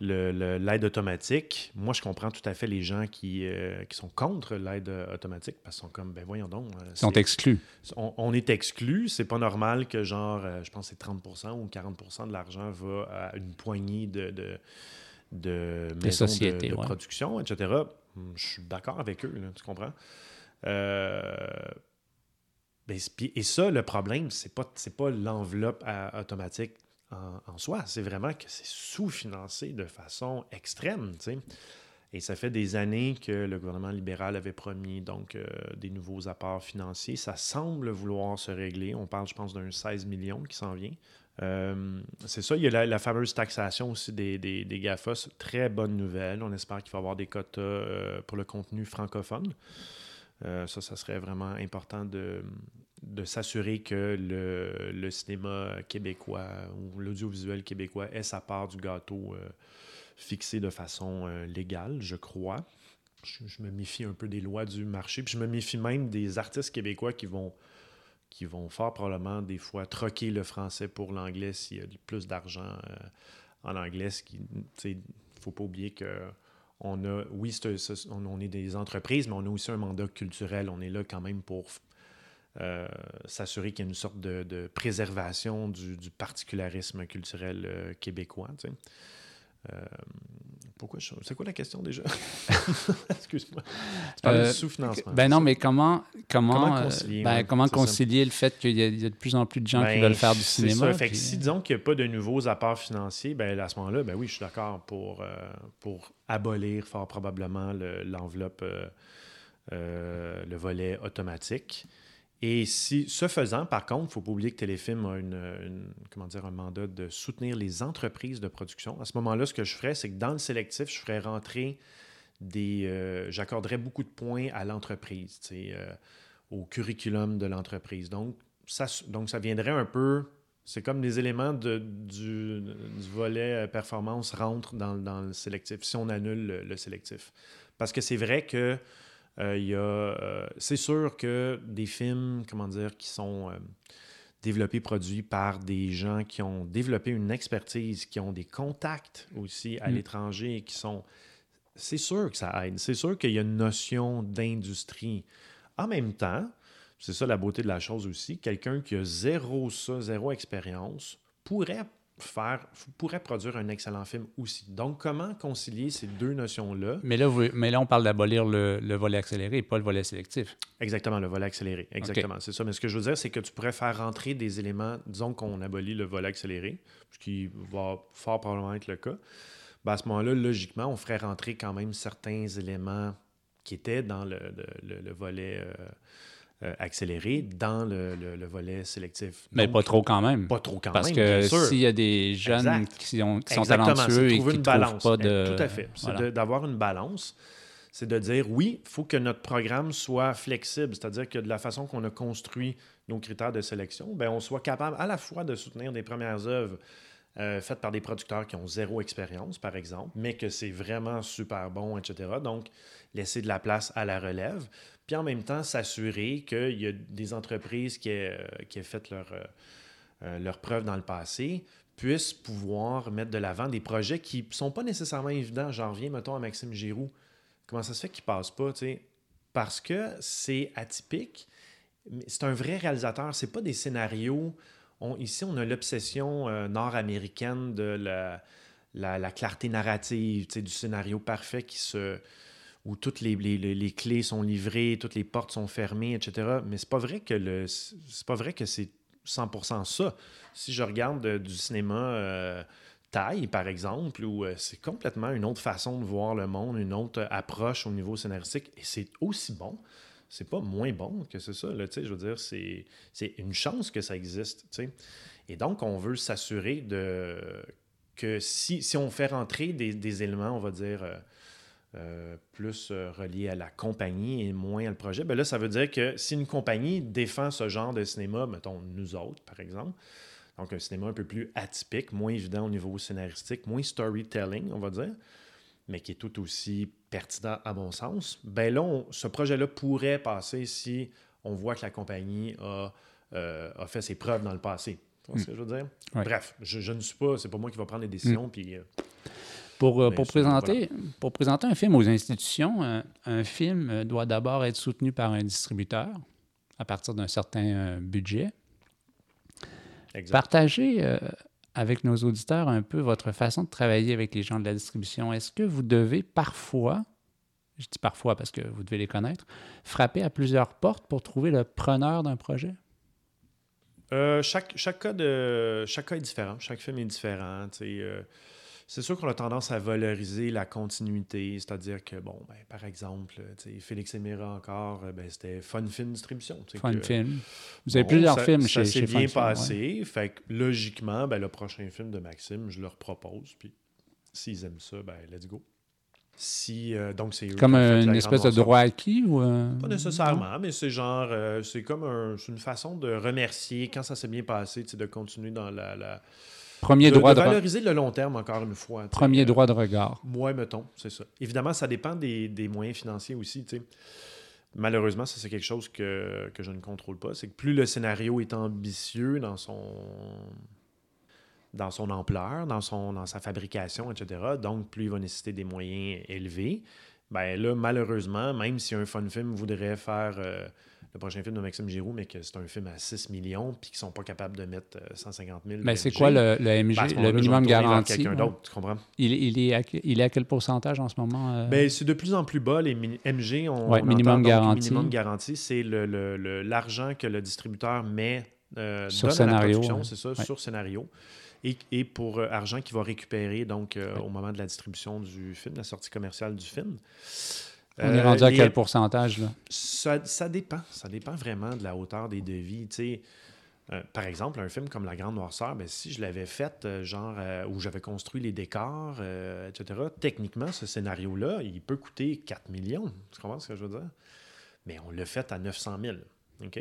l'aide automatique, moi, je comprends tout à fait les gens qui, euh, qui sont contre l'aide automatique parce qu'ils sont comme, ben voyons donc. Euh, Ils sont exclus. On, est exclus. C'est pas normal que, genre, euh, je pense que c'est 30% ou 40% de l'argent va à une poignée de, de, de maisons de, production, etc. Hum, je suis d'accord avec eux, tu comprends? Ben, et ça, le problème, c'est pas, pas l'enveloppe automatique en, soi. C'est vraiment que c'est sous-financé de façon extrême. Et ça fait des années que le gouvernement libéral avait promis donc euh, des nouveaux apports financiers. Ça semble vouloir se régler. On parle, je pense, d'un 16 millions qui s'en vient Euh, c'est ça, il y a la, fameuse taxation aussi des, des, des. Très bonne nouvelle. On espère qu'il va y avoir des quotas euh, pour le contenu francophone. ça, ça serait vraiment important de, de s'assurer que le, le, cinéma québécois ou l'audiovisuel québécois ait sa part du gâteau fixé de façon légale, je crois. Je, me méfie un peu des lois du marché, puis je me méfie même des artistes québécois qui vont qui vont fort probablement des fois troquer le français pour l'anglais s'il y a plus d'argent euh, en anglais. Il ne faut pas oublier que on a, oui, on, est des entreprises, mais on a aussi un mandat culturel. On est là quand même pour euh, s'assurer qu'il y a une sorte de, préservation du, particularisme culturel euh, québécois. Euh, pourquoi je... C'est quoi la question déjà? Excuse-moi. Tu parles euh, sous-financement. Ben non, mais comment, comment, concilier, ben, comment concilier le fait qu'il y, a de plus en plus de gens qui ben, veulent faire du cinéma? Ça. Fait que si disons qu'il n'y a pas de nouveaux apports financiers, ben, à ce moment-là, ben oui, je suis d'accord pour, pour abolir fort probablement l'enveloppe, le volet automatique. Et si, ce faisant, par contre, il ne faut pas oublier que Téléfilm a une, comment dire, un mandat de soutenir les entreprises de production. À ce moment-là, ce que je ferais, c'est que dans le sélectif, je ferais rentrer des. Euh, j'accorderais beaucoup de points à l'entreprise, euh, au curriculum de l'entreprise. Donc ça, donc, ça viendrait un peu. C'est comme les éléments de, du, volet euh, performance rentrent dans, le sélectif, si on annule le sélectif. Parce que c'est vrai que euh, euh, c'est sûr que des films, comment dire, qui sont euh, développés, produits par des gens qui ont développé une expertise, qui ont des contacts aussi à mm. l'étranger, qui sont... C'est sûr que ça aide. C'est sûr qu'il y a une notion d'industrie. En même temps, c'est ça la beauté de la chose aussi, quelqu'un qui a zéro ça, zéro expérience, pourrait faire, pourrait produire un excellent film aussi. Donc, comment concilier ces deux notions-là? Mais là, mais là on parle d'abolir le, volet accéléré et pas le volet sélectif. Exactement, le volet accéléré. Exactement, c'est ça. Mais ce que je veux dire, c'est que tu pourrais faire rentrer des éléments, disons qu'on abolit le volet accéléré, ce qui va fort probablement être le cas. Ben, à ce moment-là, logiquement, on ferait rentrer quand même certains éléments qui étaient dans le, volet... Euh, euh, accéléré dans le, volet sélectif. Mais pas trop quand même. Pas trop quand Parce même. Parce que s'il y a des jeunes qui, ont, qui sont talentueux et qui ne trouvent pas de. Tout à fait. C'est d'avoir une balance. C'est de dire oui, il faut que notre programme soit flexible, c'est-à-dire que de la façon qu'on a construit nos critères de sélection, bien, on soit capable à la fois de soutenir des premières œuvres euh, faites par des producteurs qui ont zéro expérience, par exemple, mais que c'est vraiment super bon, etc. Donc, laisser de la place à la relève, puis en même temps s'assurer qu'il y a des entreprises qui aient, euh, fait leur, euh, euh, leur preuve dans le passé puissent pouvoir mettre de l'avant des projets qui ne sont pas nécessairement évidents. J'en reviens, mettons, à Maxime Giroux. Comment ça se fait qu'il ne passe pas, tu sais? Parce que c'est atypique. C'est un vrai réalisateur. C'est pas des scénarios. ici, on a l'obsession nord-américaine de la, la, clarté narrative, du scénario parfait qui se, où toutes les, les, clés sont livrées, toutes les portes sont fermées, etc. Mais c'est pas vrai que le c'est pas vrai que c'est 100% ça. Si je regarde du cinéma euh, taille, par exemple, où euh, c'est complètement une autre façon de voir le monde, une autre approche au niveau scénaristique, et c'est aussi bon. C'est pas moins bon que c'est ça. Là, je veux dire, c'est, une chance que ça existe. Et donc, on veut s'assurer de que si, si on fait rentrer des, des éléments, on va dire, euh, euh, plus euh, relié à la compagnie et moins à le projet, ben là, ça veut dire que si une compagnie défend ce genre de cinéma, mettons nous autres, par exemple, donc un cinéma un peu plus atypique, moins évident au niveau scénaristique, moins storytelling, on va dire, mais qui est tout aussi pertinent à mon sens, ben là, ce projet-là pourrait passer si on voit que la compagnie a, euh, a fait ses preuves dans le passé. Tu vois ce hmm. que je veux dire? Bref, je, ne suis pas, c'est pas moi qui va prendre les décisions, hmm. puis pour, euh, pour, présenter, pour présenter un film aux institutions, euh, un, film euh, doit d'abord être soutenu par un distributeur à partir d'un certain budget. Partagez avec nos auditeurs un peu votre façon de travailler avec les gens de la distribution. Est-ce que vous devez parfois, je dis parfois parce que vous devez les connaître, frapper à plusieurs portes pour trouver le preneur d'un projet? chaque, chaque, cas de, chaque cas est différent. Chaque film est différent. C'est sûr qu'on a tendance à valoriser la continuité, c'est-à-dire que, bon, ben, par exemple, Félix Émira encore, euh, ben, c'était Fun Film Distribution. Fun que- Film. Vous avez Bon, plusieurs ça- films ça chez, s'est chez bien Fun Film, ouais. passé. Fait que logiquement, ben, le prochain film de Maxime, je leur propose. Puis s'ils aiment ça, ben let's go. Si, euh, donc c'est Comme une espèce de droit acquis ou. euh, Pas non? nécessairement, mais c'est genre, euh, c'est comme un- une façon de remercier quand ça s'est bien passé, de continuer dans la. la Premier, de, droit de de, valoriser le long terme, encore une fois. premier Euh, droit de regard. Ouais, mettons, c'est ça. Évidemment, ça dépend des, des moyens financiers aussi, tu sais. Malheureusement, ça, c'est quelque chose que, que je ne contrôle pas. C'est que plus le scénario est ambitieux dans son dans son ampleur, dans, son, dans sa fabrication, etc., donc plus il va nécessiter des moyens élevés. Ben là, malheureusement, même si un fun film voudrait faire euh, le prochain film de Maxime Giroux, mais que c'est un film à 6 millions, puis qu'ils sont pas capables de mettre euh, 150 000 Mais c'est quoi le, le MG, ben, minimum garanti? quelqu'un ouais. d'autre, tu comprends? Il, il est à, il est à quel pourcentage en ce moment? euh? Ben, c'est de plus en plus bas. Les MG, on, Ouais, on minimum entend garanti. minimum garanti, c'est le- le- le- l'argent que le distributeur met euh, Sur donne à la scénario, production, ouais. c'est ça, sur scénario. Et, et pour euh, argent qu'il va récupérer donc euh, au moment de la distribution du film, la sortie commerciale du film. On est Euh, rendu à quel pourcentage? Là? ça, ça dépend. Ça dépend vraiment de la hauteur des devis. Tu sais, euh, par exemple, un film comme La Grande Noirceur, ben, si je l'avais fait, euh, genre, euh, où j'avais construit les décors, etc., techniquement, ce scénario-là, il peut coûter 4 millions. Tu comprends ce que je veux dire? Mais on l'a fait à 900 000. OK?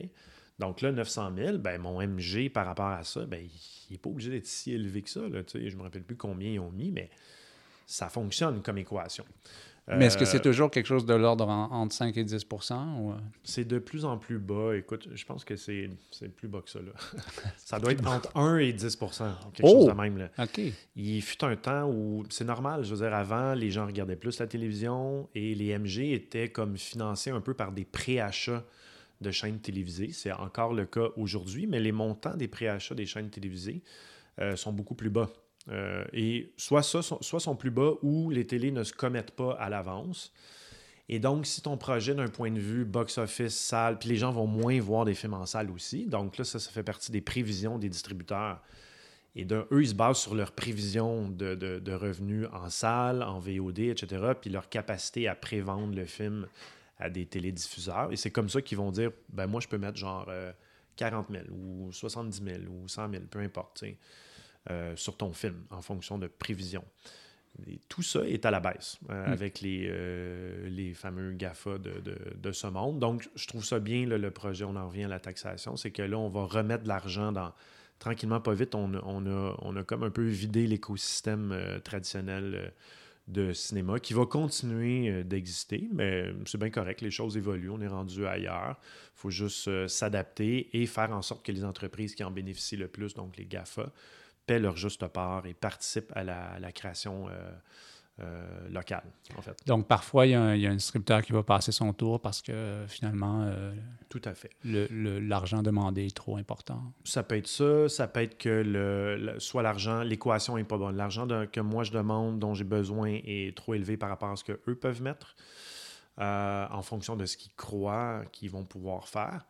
Donc là, 900 000, ben, mon MG par rapport à ça, ben, il n'est pas obligé d'être si élevé que ça. Là, tu sais. je ne me rappelle plus combien ils ont mis, mais ça fonctionne comme équation. Mais est-ce que Euh, c'est toujours quelque chose de l'ordre en- entre 5 et 10 ou, euh? C'est de plus en plus bas. Écoute, je pense que c'est c'est plus bas que ça. Là. ça doit être entre 1 et 10 quelque Oh! chose de même. Là. OK. Il fut un temps où c'est normal. Je veux dire, avant, les gens regardaient plus la télévision et les MG étaient comme financés un peu par des préachats de chaînes télévisées. C'est encore le cas aujourd'hui, mais les montants des préachats des chaînes télévisées euh, sont beaucoup plus bas. Euh, et soit ça, soit sont plus bas ou les télés ne se commettent pas à l'avance. Et donc, si ton projet d'un point de vue box-office, salle, puis les gens vont moins voir des films en salle aussi, donc là, ça, fait partie des prévisions des distributeurs. Et eux, ils se basent sur leurs prévisions de, revenus en salle, en VOD, etc., puis leur capacité à prévendre le film à des télédiffuseurs. Et c'est comme ça qu'ils vont dire, ben moi, je peux mettre genre euh, 40 000 ou 70 000 ou 100 000, peu importe, euh, sur ton film, en fonction de prévisions. Et tout ça est à la baisse euh, Mm. avec les, euh, les fameux GAFA de, de- de ce monde. Donc, je trouve ça bien, là, le projet, on en revient à la taxation, c'est que là, on va remettre de l'argent dans... Tranquillement, pas vite, on, a- on, a, on a comme un peu vidé l'écosystème traditionnel de cinéma qui va continuer d'exister, mais c'est bien correct, les choses évoluent, on est rendu ailleurs. Il faut juste euh, s'adapter et faire en sorte que les entreprises qui en bénéficient le plus, donc les GAFA, paient leur juste part et participent à la, à la création euh, euh, locale, en fait. Donc, parfois, il y, a un, il y a un distributeur qui va passer son tour parce que finalement, euh, Tout à fait. l'argent demandé est trop important. Ça peut être ça, ça peut être que le, le- soit l'argent, l'équation n'est pas bonne. L'argent que moi je demande, dont j'ai besoin, est trop élevé par rapport à ce qu'eux peuvent mettre, euh, en fonction de ce qu'ils croient qu'ils vont pouvoir faire.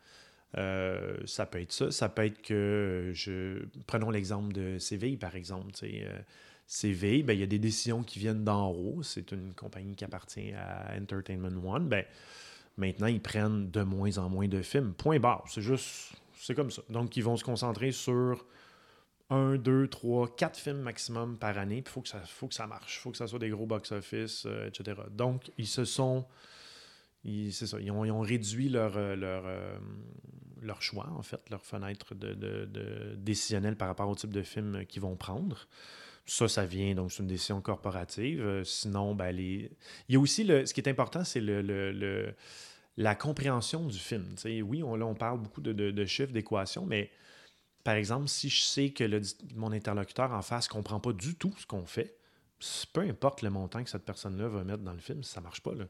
Euh, ça peut être ça. Ça peut être que, je... prenons l'exemple de CVI, par exemple. euh, CVI, ben, il y a des décisions qui viennent d'en haut. C'est une compagnie qui appartient à Entertainment One. Ben, maintenant, ils prennent de moins en moins de films. Point barre. C'est juste, c'est comme ça. Donc, ils vont se concentrer sur un, deux, trois, quatre films maximum par année. Il faut, que ça- faut que ça marche. Il faut que ça soit des gros box-office, euh, etc. Donc, ils se sont. Ils- ça. Ils ont, réduit leur, euh, leur, euh, leur choix, en fait, leur fenêtre de, décisionnelle par rapport au type de film qu'ils vont prendre. Ça, ça vient, donc c'est une décision corporative. Euh, sinon, ben, les... il y a aussi, le, ce qui est important, c'est le, le- le- la compréhension du film. Oui, on, là, on parle beaucoup de, de- chiffres, d'équations, mais par exemple, si je sais que le mon interlocuteur en face ne comprend pas du tout ce qu'on fait, peu importe le montant que cette personne-là va mettre dans le film, ça ne marche pas. là.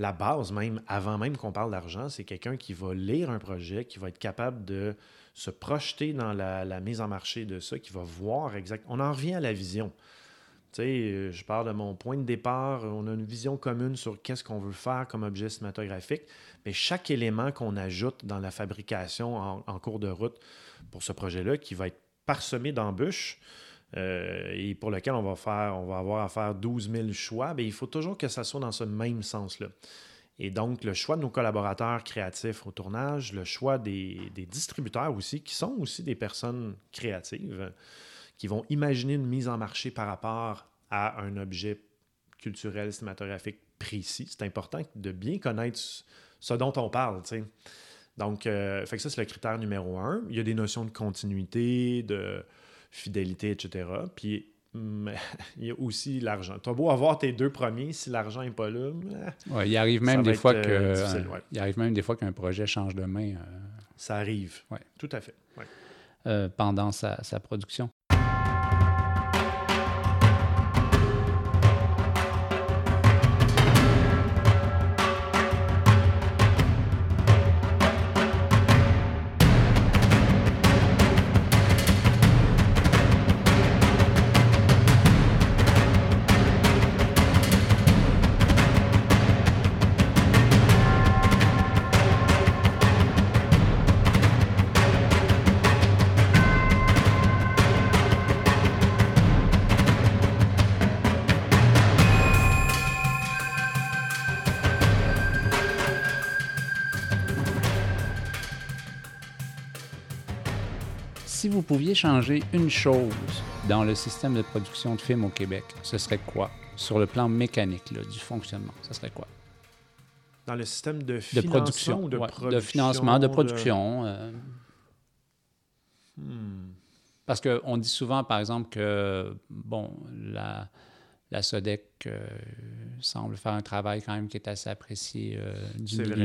La base, même, avant même qu'on parle d'argent, c'est quelqu'un qui va lire un projet, qui va être capable de se projeter dans la, mise en marché de ça, qui va voir exact. On en revient à la vision. Tu sais, euh, je parle de mon point de départ. On a une vision commune sur qu'est-ce qu'on veut faire comme objet cinématographique. Mais chaque élément qu'on ajoute dans la fabrication en cours de route pour ce projet-là, qui va être parsemé d'embûches, euh, et pour lequel on va, faire, on va avoir à faire 12 000 choix, bien, il faut toujours que ça soit dans ce même sens-là. Et donc, le choix de nos collaborateurs créatifs au tournage, le choix des, distributeurs aussi, qui sont aussi des personnes créatives, qui vont imaginer une mise en marché par rapport à un objet culturel, cinématographique précis. C'est important de bien connaître ce dont on parle. Donc, euh, fait que ça, c'est le critère numéro un. Il y a des notions de continuité, de fidélité, etc. Puis, mm, il y a aussi l'argent. Tu as beau avoir tes deux premiers, si l'argent n'est pas là. eh, ouais, il arrive même des fois que euh, ouais. il arrive même des fois qu'un projet change de main. Euh, ça arrive. Ouais. Tout à fait. Euh, pendant sa, sa, production. Pouviez changer une chose dans le système de production de films au Québec, ce serait quoi? Sur le plan mécanique là, du fonctionnement, ce serait quoi? Dans le système de, de production, de, ouais, production, de financement, de production. de- euh, Hmm. Parce qu'on dit souvent, par exemple, que bon, la, la SODEC euh, semble faire un travail quand même qui est assez apprécié euh, du C'est vrai.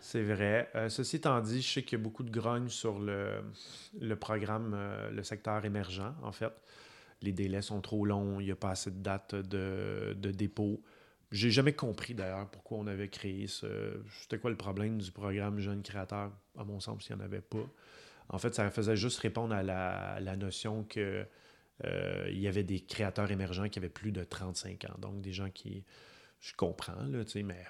C'est vrai. Euh, ceci étant dit, je sais qu'il y a beaucoup de grogne sur le, programme, euh, le secteur émergent, en fait. Les délais sont trop longs, il n'y a pas assez de dates de, de dépôt. J'ai jamais compris d'ailleurs pourquoi on avait créé ce. C'était quoi le problème du programme Jeunes créateurs? À mon sens, il n'y en avait pas. En fait, ça faisait juste répondre à la, notion que euh, y avait des créateurs émergents qui avaient plus de 35 ans. Donc, des gens qui. Je comprends, là, tu sais, mais.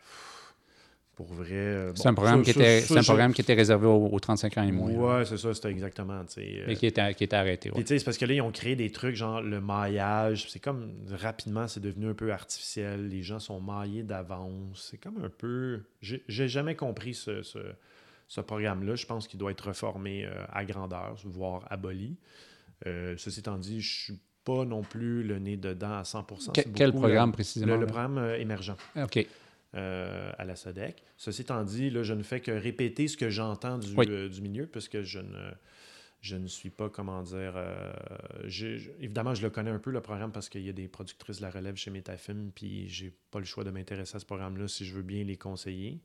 Pour vrai. euh, C'est bon, un programme, ça- qui, était, ça, c'est un je- programme qui était réservé aux, aux 35 ans et moins. Ouais, c'est ça, c'était exactement. euh, Mais qui était, qui était arrêté. ouais. c'est parce que là, ils ont créé des trucs genre le maillage. C'est comme rapidement, c'est devenu un peu artificiel. Les gens sont maillés d'avance. C'est comme un peu. J'ai jamais compris ce, ce, ce programme-là. Je pense qu'il doit être reformé euh, à grandeur, voire aboli. Euh, ceci étant dit, je suis pas non plus le nez dedans à 100%. Que- quel beaucoup, programme précisément? le, programme émergent OK. Euh, à la SODEC. Ceci étant dit, là, je ne fais que répéter ce que j'entends du, Oui. euh, du milieu, puisque je ne, je ne suis pas, comment dire... euh, je- évidemment, je le connais un peu, le programme, parce qu'il y a des productrices de la relève chez Metafilm, puis j'ai pas le choix de m'intéresser à ce programme-là si je veux bien les conseiller,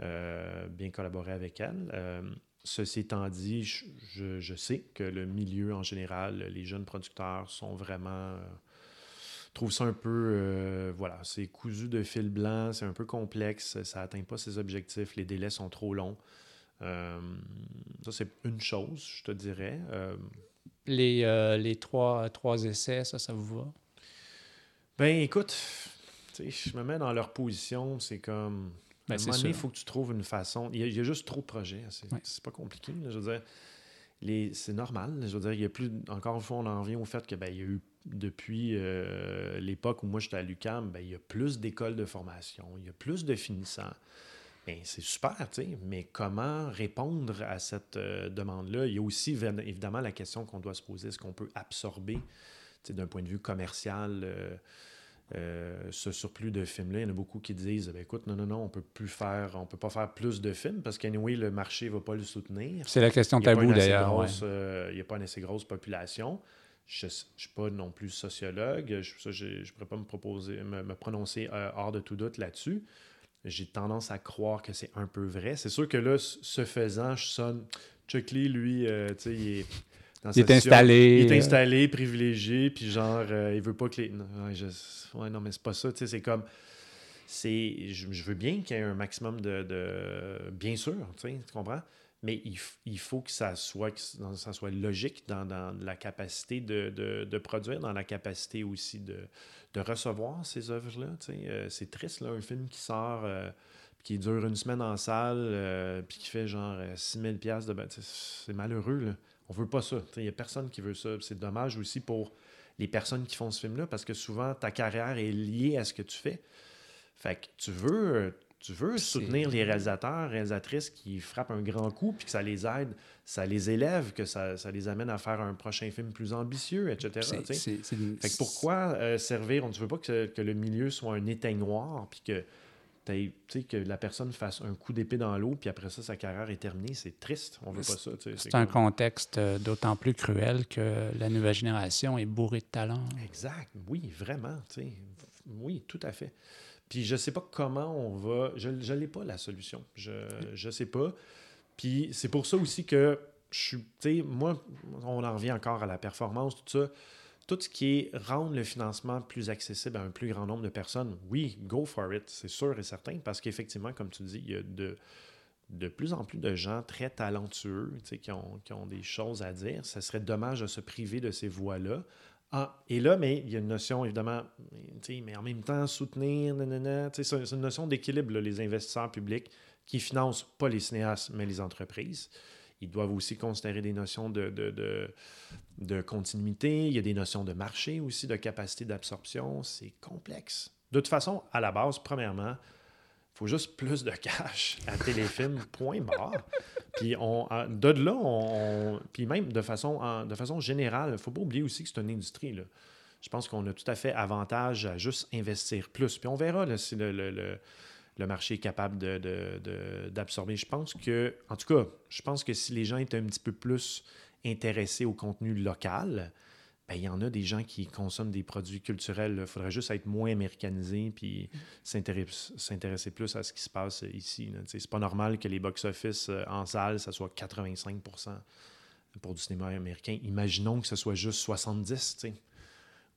bien collaborer avec elles. Ceci étant dit, je sais que le milieu en général, les jeunes producteurs sont vraiment... trouve ça un peu, euh, voilà, c'est cousu de fil blanc, c'est un peu complexe, ça atteint pas ses objectifs, les délais sont trop longs. Euh, ça, c'est une chose, je te dirais. Euh, Les, les trois, trois essais, ça, ça vous va? ben, écoute, tu sais, je me mets dans leur position, c'est comme... Ben, à un moment il faut que tu trouves une façon. Il y a, il y a juste trop de projets. C'est Ouais. pas compliqué. là, je veux dire, c'est normal. Je veux dire, il y a plus. Encore une fois, on en revient au fait que ben, il y a eu depuis euh, l'époque où moi j'étais à l'UCAM, ben, il y a plus d'écoles de formation, il y a plus de finissants. Ben, c'est super, tu sais, mais comment répondre à cette euh, demande-là? Il y a aussi évi- évidemment la question qu'on doit se poser, est-ce qu'on peut absorber, tu sais, d'un point de vue commercial, euh, euh, ce surplus de films-là? Il y en a beaucoup qui disent, ben, écoute, non, non, non, on peut plus faire, on peut pas faire plus de films parce qu'anyway, le marché va pas le soutenir. C'est la question tabou d'ailleurs. il n'y a pas une assez grosse population. Je ne suis pas non plus sociologue. Je ne pourrais pas me, proposer, me, me prononcer euh, hors de tout doute là-dessus. J'ai tendance à croire que c'est un peu vrai. C'est sûr que là, ce faisant, je sonne. Chuck Lee, lui, euh, tu sais, il est. dans Il sa est situation- installé. Il est euh, installé, privilégié, puis genre, il veut pas que les. Non, ouais, je- ouais, non, mais c'est pas ça. Tu sais, c'est comme. C'est, je, veux bien qu'il y ait un maximum de. de- bien sûr, tu comprends? Mais il, il faut que ça soit, que ça- soit logique dans, dans la capacité de, de- de produire, dans la capacité aussi de, de recevoir ces œuvres-là. Euh, c'est triste, là, un film qui sort, euh, qui dure une semaine en salle, euh, puis qui fait genre 6000 pièces de... C'est malheureux, là. On veut pas ça. Il n'y a personne qui veut ça. C'est dommage aussi pour les personnes qui font ce film-là parce que souvent, ta carrière est liée à ce que tu fais. Fait que tu veux, tu veux soutenir les réalisateurs, réalisatrices qui frappent un grand coup puis que ça les aide, ça les élève, que ça, ça les amène à faire un prochain film plus ambitieux, etc. Fait que pourquoi euh, servir On ne veut pas que, que, le milieu soit un éteignoir puis que que la personne fasse un coup d'épée dans l'eau, puis après ça, sa carrière est terminée, c'est triste. On veut pas ça. C'est un contexte euh, d'autant plus cruel que la nouvelle génération est bourrée de talent. Exact. Oui, vraiment. Oui, tout à fait. Puis je sais pas comment on va. Je n'ai pas la solution. Je ne sais pas. Puis c'est pour ça aussi que je suis. Moi, on en revient encore à la performance, tout ça tout ce qui est rendre le financement plus accessible à un plus grand nombre de personnes, oui, go for it, c'est sûr et certain, parce qu'effectivement, comme tu dis, il y a de, de plus en plus de gens très talentueux qui ont, qui ont des choses à dire. Ce serait dommage de se priver de ces voix-là. Ah, et là, mais il y a une notion, évidemment, mais en même temps, soutenir, c'est une notion d'équilibre, les investisseurs publics qui financent pas les cinéastes, mais les entreprises. Ils doivent aussi considérer des notions de, de, continuité. Il y a des notions de marché aussi, de capacité d'absorption. C'est complexe. De toute façon, à la base, premièrement, faut juste plus de cash à téléfilm, point barre. Puis on, de là, on, puis même de façon, de façon générale, il ne faut pas oublier aussi que c'est une industrie. Là. Je pense qu'on a tout à fait avantage à juste investir plus. Puis on verra si le, le le marché est capable d'absorber. De, je pense que, en tout cas, je pense que si les gens étaient un petit peu plus intéressés au contenu local, ben, il y en a des gens qui consomment des produits culturels. Il faudrait juste être moins américanisé puis s'intéresser plus à ce qui se passe ici. C'est pas normal que les box-office euh, en salle, ça soit 85% pour du cinéma américain. Imaginons que ce soit juste 70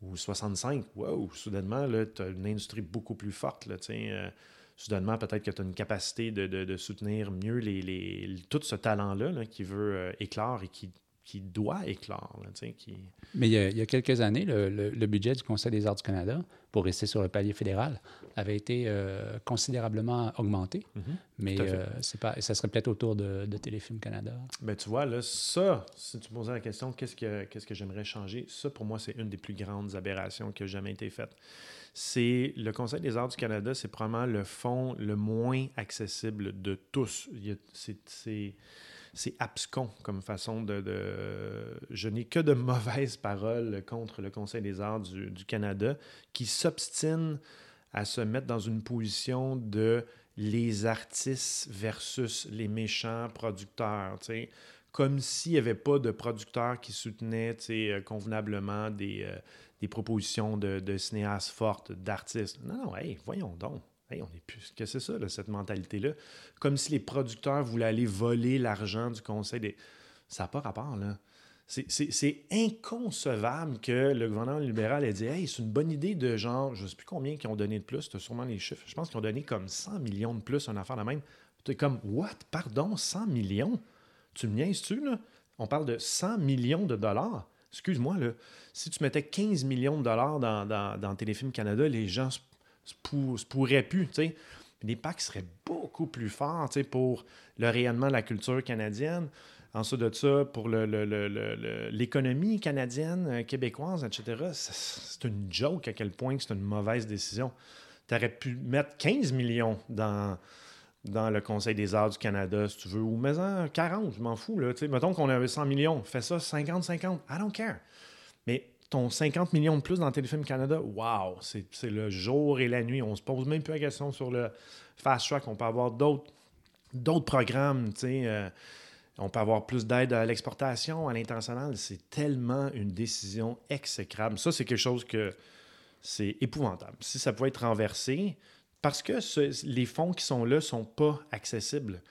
ou 65. Wow, soudainement, tu as une industrie beaucoup plus forte. Là, euh, soudainement, peut-être que tu as une capacité de, soutenir mieux les, tout ce talent-là qui veut euh, éclore et qui, qui doit éclore. qui... Mais il y, a, quelques années, le, budget du Conseil des arts du Canada, pour rester sur le palier fédéral, avait été euh, considérablement augmenté. Mm-hmm. mais euh, c'est pas, ça serait peut-être autour de, de Téléfilm Canada. Mais tu vois, là, ça, si tu me posais la question, qu'est-ce que, qu'est-ce que j'aimerais changer? Ça, pour moi, c'est une des plus grandes aberrations qui a jamais été faite c'est le Conseil des arts du Canada, c'est probablement le fonds le moins accessible de tous. C'est abscon comme façon de... Je n'ai que de mauvaises paroles contre le Conseil des arts du, Canada qui s'obstine à se mettre dans une position de les artistes versus les méchants producteurs. Comme s'il n'y avait pas de producteurs qui soutenaient euh, convenablement des, euh, propositions de, cinéastes fortes, d'artistes. Non, non, hey, voyons donc. Hey, on est plus. que c'est ça, cette mentalité-là? Comme si les producteurs voulaient aller voler l'argent du conseil des. Ça n'a pas rapport, là. C'est inconcevable que le gouvernement libéral ait dit Hey, c'est une bonne idée de genre, je ne sais plus combien qui ont donné de plus, tu as sûrement les chiffres. Je pense qu'ils ont donné comme 100 millions de plus, un affaire de même. Tu es comme What? Pardon, 100 millions? Tu me niaises-tu, là? On parle de 100 millions de dollars excuse-moi, là, si tu mettais 15 millions de dollars dans, dans, Téléfilm Canada, les gens se, se, pourraient plus, tu sais. Les packs seraient beaucoup plus forts, pour le rayonnement de la culture canadienne. Ensuite de ça, pour l'économie canadienne, euh, québécoise, etc., c'est une joke à quel point c'est une mauvaise décision. Tu aurais pu mettre 15 millions dans, le Conseil des arts du Canada, si tu veux, ou mais-en 40, je m'en fous. Là, mettons qu'on avait 100 millions, fais ça 50-50, I don't care. Ton 50 millions de plus dans Téléfilm Canada, wow, c'est le jour et la nuit. On se pose même plus la question sur le fast track. On peut avoir d'autres programmes, tu sais. Euh, on peut avoir plus d'aide à l'exportation, à l'international. C'est tellement une décision exécrable. Ça, c'est quelque chose que c'est épouvantable. Si ça pouvait être renversé, parce que les fonds qui sont là ne sont pas accessibles.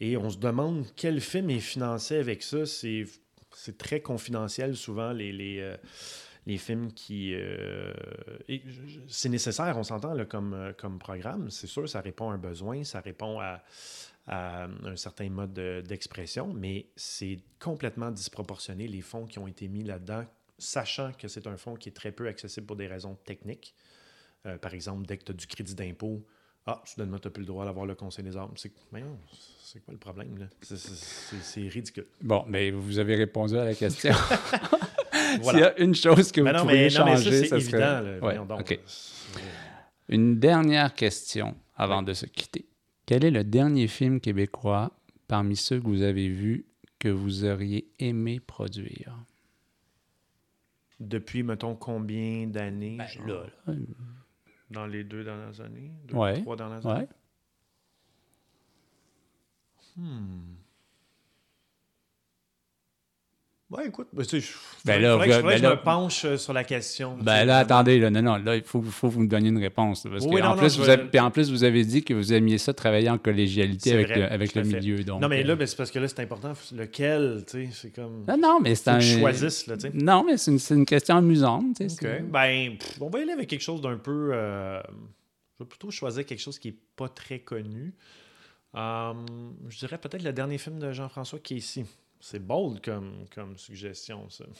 Et on se demande quel film est financé avec ça. C'est, très confidentiel souvent, les, les, euh, films qui... Euh, c'est nécessaire, on s'entend comme, euh, comme programme. C'est sûr, ça répond à un besoin, ça répond à, un certain mode d'expression, mais c'est complètement disproportionné les fonds qui ont été mis là-dedans, sachant que c'est un fonds qui est très peu accessible pour des raisons techniques. Par exemple, dès que tu as du crédit d'impôt, Ah, soudainement, tu n'as plus le droit d'avoir le Conseil des armes. C'est c'est quoi le problème, là? C'est- ridicule. Bon, mais vous avez répondu à la question. S'il y Voilà. a une chose que vous Ben non, pourriez mais, non, mais ça, changer, c'est ça évident. serait... là. Ouais, Voyons donc, OK. là. Une dernière question avant de se quitter. Quel est le dernier film québécois parmi ceux que vous avez vus que vous auriez aimé produire? Depuis, mettons, combien d'années? Ben, là, Dans les deux dernières années? Deux, Ouais. trois dernières années? ouais. Hmm. Ouais, écoute, ben, tu sais, je- Ben là, faudrait que, vous- faudrait que ben je là- me penche euh, sur la question. Ben là, attendez, là, non, non, là, il faut, faut que vous me donniez une réponse. parce Oui, que non, en non, plus, vous avez, puis en plus, vous avez dit que vous aimiez ça travailler en collégialité avec vrai, le, avec milieu. Donc, non, mais là, euh, ben, c'est parce que là, c'est important. Lequel, tu sais, c'est comme... non, non, mais c'est un. que je choisisse, là, tu sais. Non, mais c'est une, une question amusante. tu sais, OK. Ben, pff, on va y aller avec quelque chose d'un peu... euh, je vais plutôt choisir quelque chose qui n'est pas très connu. Euh, je dirais peut-être le dernier film de Jean-François qui est ici. C'est bold comme, comme suggestion, ça.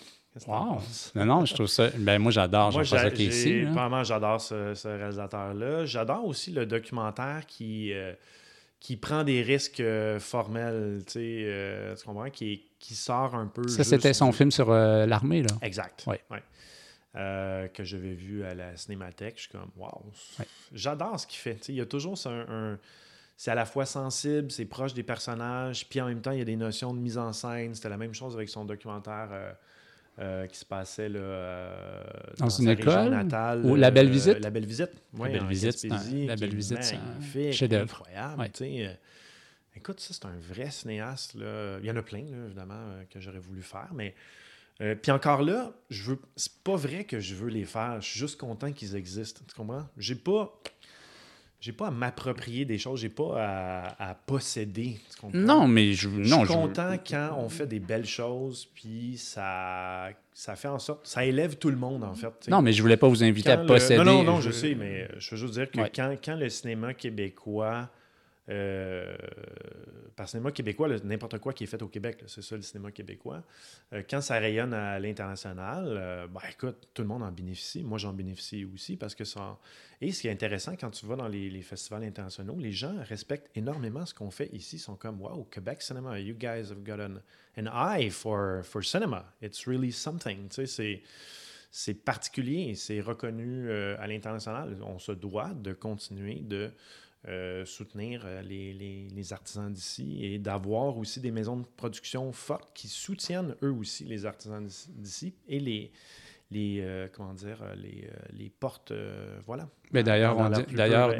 Wow. Non, non, je trouve ça. Ben, moi, j'adore Moi, j'a- j'ai- là. Vraiment, j'adore ce, ce réalisateur-là. J'adore aussi le documentaire qui, euh, qui prend des risques euh, formels, tu sais, euh, tu comprends, qui, qui sort un peu. Ça, juste c'était son film sur l'armée, là. Exact. Ouais. Euh, que j'avais vu à la Cinémathèque. Je suis comme, wow. Ouais. J'adore ce qu'il fait. Tu sais, il y a toujours un. un- c'est à la fois sensible, c'est proche des personnages, puis en même temps, il y a des notions de mise en scène. C'était la même chose avec son documentaire euh, euh, qui se passait là, euh, Dans une école? natale. Ou La Belle euh, Visite? La Belle Visite. Oui, Belle Visite, Gaspésie, La Belle Visite, c'est un chef-d'œuvre. incroyable. Ouais. tu sais, Écoute, ça, c'est un vrai cinéaste. Là. Il y en a plein, là, évidemment, que j'aurais voulu faire, mais euh, puis encore là, je veux. C'est pas vrai que je veux les faire. Je suis juste content qu'ils existent. Tu comprends? J'ai pas. J'ai pas à m'approprier des choses, j'ai pas à, à posséder. Tu? Non, mais je. Je suis je- content quand on fait des belles choses, puis ça, ça fait en sorte. Ça élève tout le monde, en fait. Non, mais je voulais pas vous inviter à le- posséder. Non, non, non, je sais, mais je veux juste dire que Ouais. quand, quand le cinéma québécois. Euh, par cinéma québécois, n'importe quoi qui est fait au Québec, c'est ça le cinéma québécois. Euh, quand ça rayonne à l'international, euh, ben, écoute, tout le monde en bénéficie. Moi, j'en bénéficie aussi parce que ça. Et ce qui est intéressant quand tu vas dans les, festivals internationaux, les gens respectent énormément ce qu'on fait ici. Ils sont comme, wow, Québec Cinema, you guys have got an, eye for, for cinema. It's really something. Tu sais, c'est c'est particulier, c'est reconnu à l'international. On se doit de continuer de euh, soutenir euh, les, les- les artisans d'ici et d'avoir aussi des maisons de production fortes qui soutiennent eux aussi les artisans d'ici- et les, les euh, comment dire, les, les portes, euh, voilà. Mais d'ailleurs, d'ailleurs,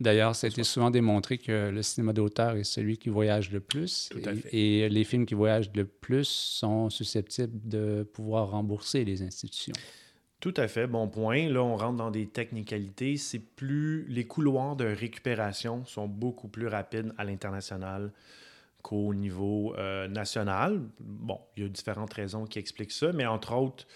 d'ailleurs, été souvent démontré que le cinéma d'auteur est celui qui voyage le plus. Tout à et, fait. et les films qui voyagent le plus sont susceptibles de pouvoir rembourser les institutions. Tout à fait, bon point. Là, on rentre dans des technicalités. C'est plus. Les couloirs de récupération sont beaucoup plus rapides à l'international qu'au niveau euh, national. Bon, il y a différentes raisons qui expliquent ça, mais entre autres,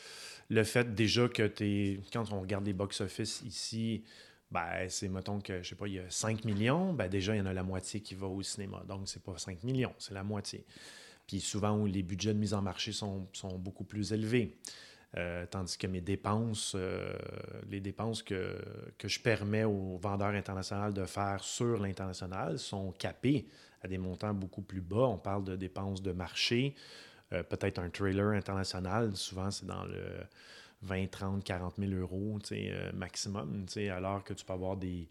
le fait déjà que tu Quand on regarde les box-office ici, ben, c'est, mettons que, je sais pas, il y a 5 millions, ben déjà, il y en a la moitié qui va au cinéma. Donc, c'est pas 5 millions, c'est la moitié. Puis souvent, les budgets de mise en marché sont beaucoup plus élevés. Euh, tandis que mes dépenses, euh, les dépenses que, que je permets aux vendeurs internationaux de faire sur l'international sont capées à des montants beaucoup plus bas. On parle de dépenses de marché. Euh, Peut-être un trailer international, souvent c'est dans le 20, 30, 40 000 euros maximum, alors que tu peux avoir des,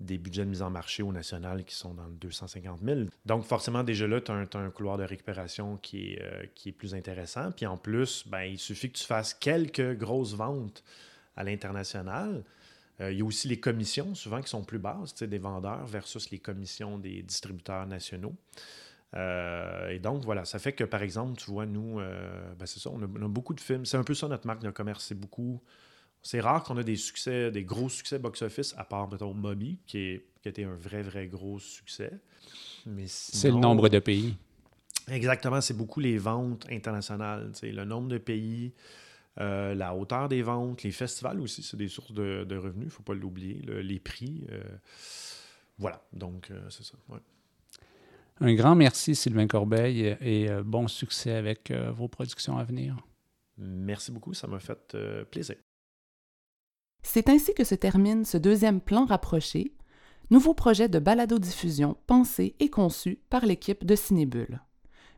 des budgets de mise en marché au national qui sont dans le 250 000. Donc, forcément, déjà là, tu as, un couloir de récupération qui est, euh, qui est plus intéressant. Puis en plus, ben, il suffit que tu fasses quelques grosses ventes à l'international. Euh, il y a aussi les commissions, souvent, qui sont plus basses, des vendeurs versus les commissions des distributeurs nationaux. Euh, et donc, voilà, ça fait que, par exemple, tu vois, nous, ben, c'est ça, on a, on a beaucoup de films. C'est un peu ça notre marque de commerce. C'est beaucoup. C'est rare qu'on a des succès, des gros succès box-office, à part, mettons, Moby, qui, est, qui a été un vrai, vrai gros succès. Mais C'est le nombre de pays. Exactement, c'est beaucoup les ventes internationales. Le nombre de pays, euh, la hauteur des ventes, les festivals aussi, c'est des sources de, de revenus, il ne faut pas l'oublier. le- les prix. euh, voilà, donc euh, c'est ça. ouais. Un grand merci, Sylvain Corbeil, et euh, bon succès avec euh, vos productions à venir. Merci beaucoup, ça m'a fait euh, plaisir. C'est ainsi que se termine ce deuxième plan rapproché. nouveau projet de balado-diffusion pensé et conçu par l'équipe de Cinébule,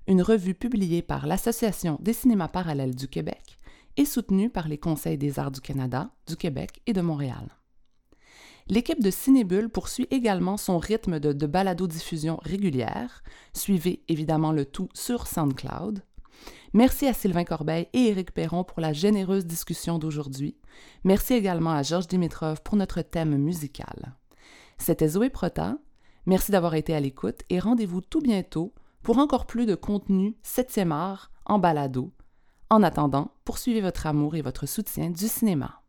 une revue publiée par l'Association des cinémas parallèles du Québec et soutenue par les Conseils des arts du Canada, du Québec et de Montréal. L'équipe de Cinébule poursuit également son rythme de, de balado-diffusion régulière. Suivez évidemment le tout sur SoundCloud. Merci à Sylvain Corbeil et Éric Perron pour la généreuse discussion d'aujourd'hui. Merci également à Georges Dimitrov pour notre thème musical. C'était Zoé Prota. Merci d'avoir été à l'écoute et rendez-vous tout bientôt pour encore plus de contenu 7e art en balado. En attendant, poursuivez votre amour et votre soutien du cinéma.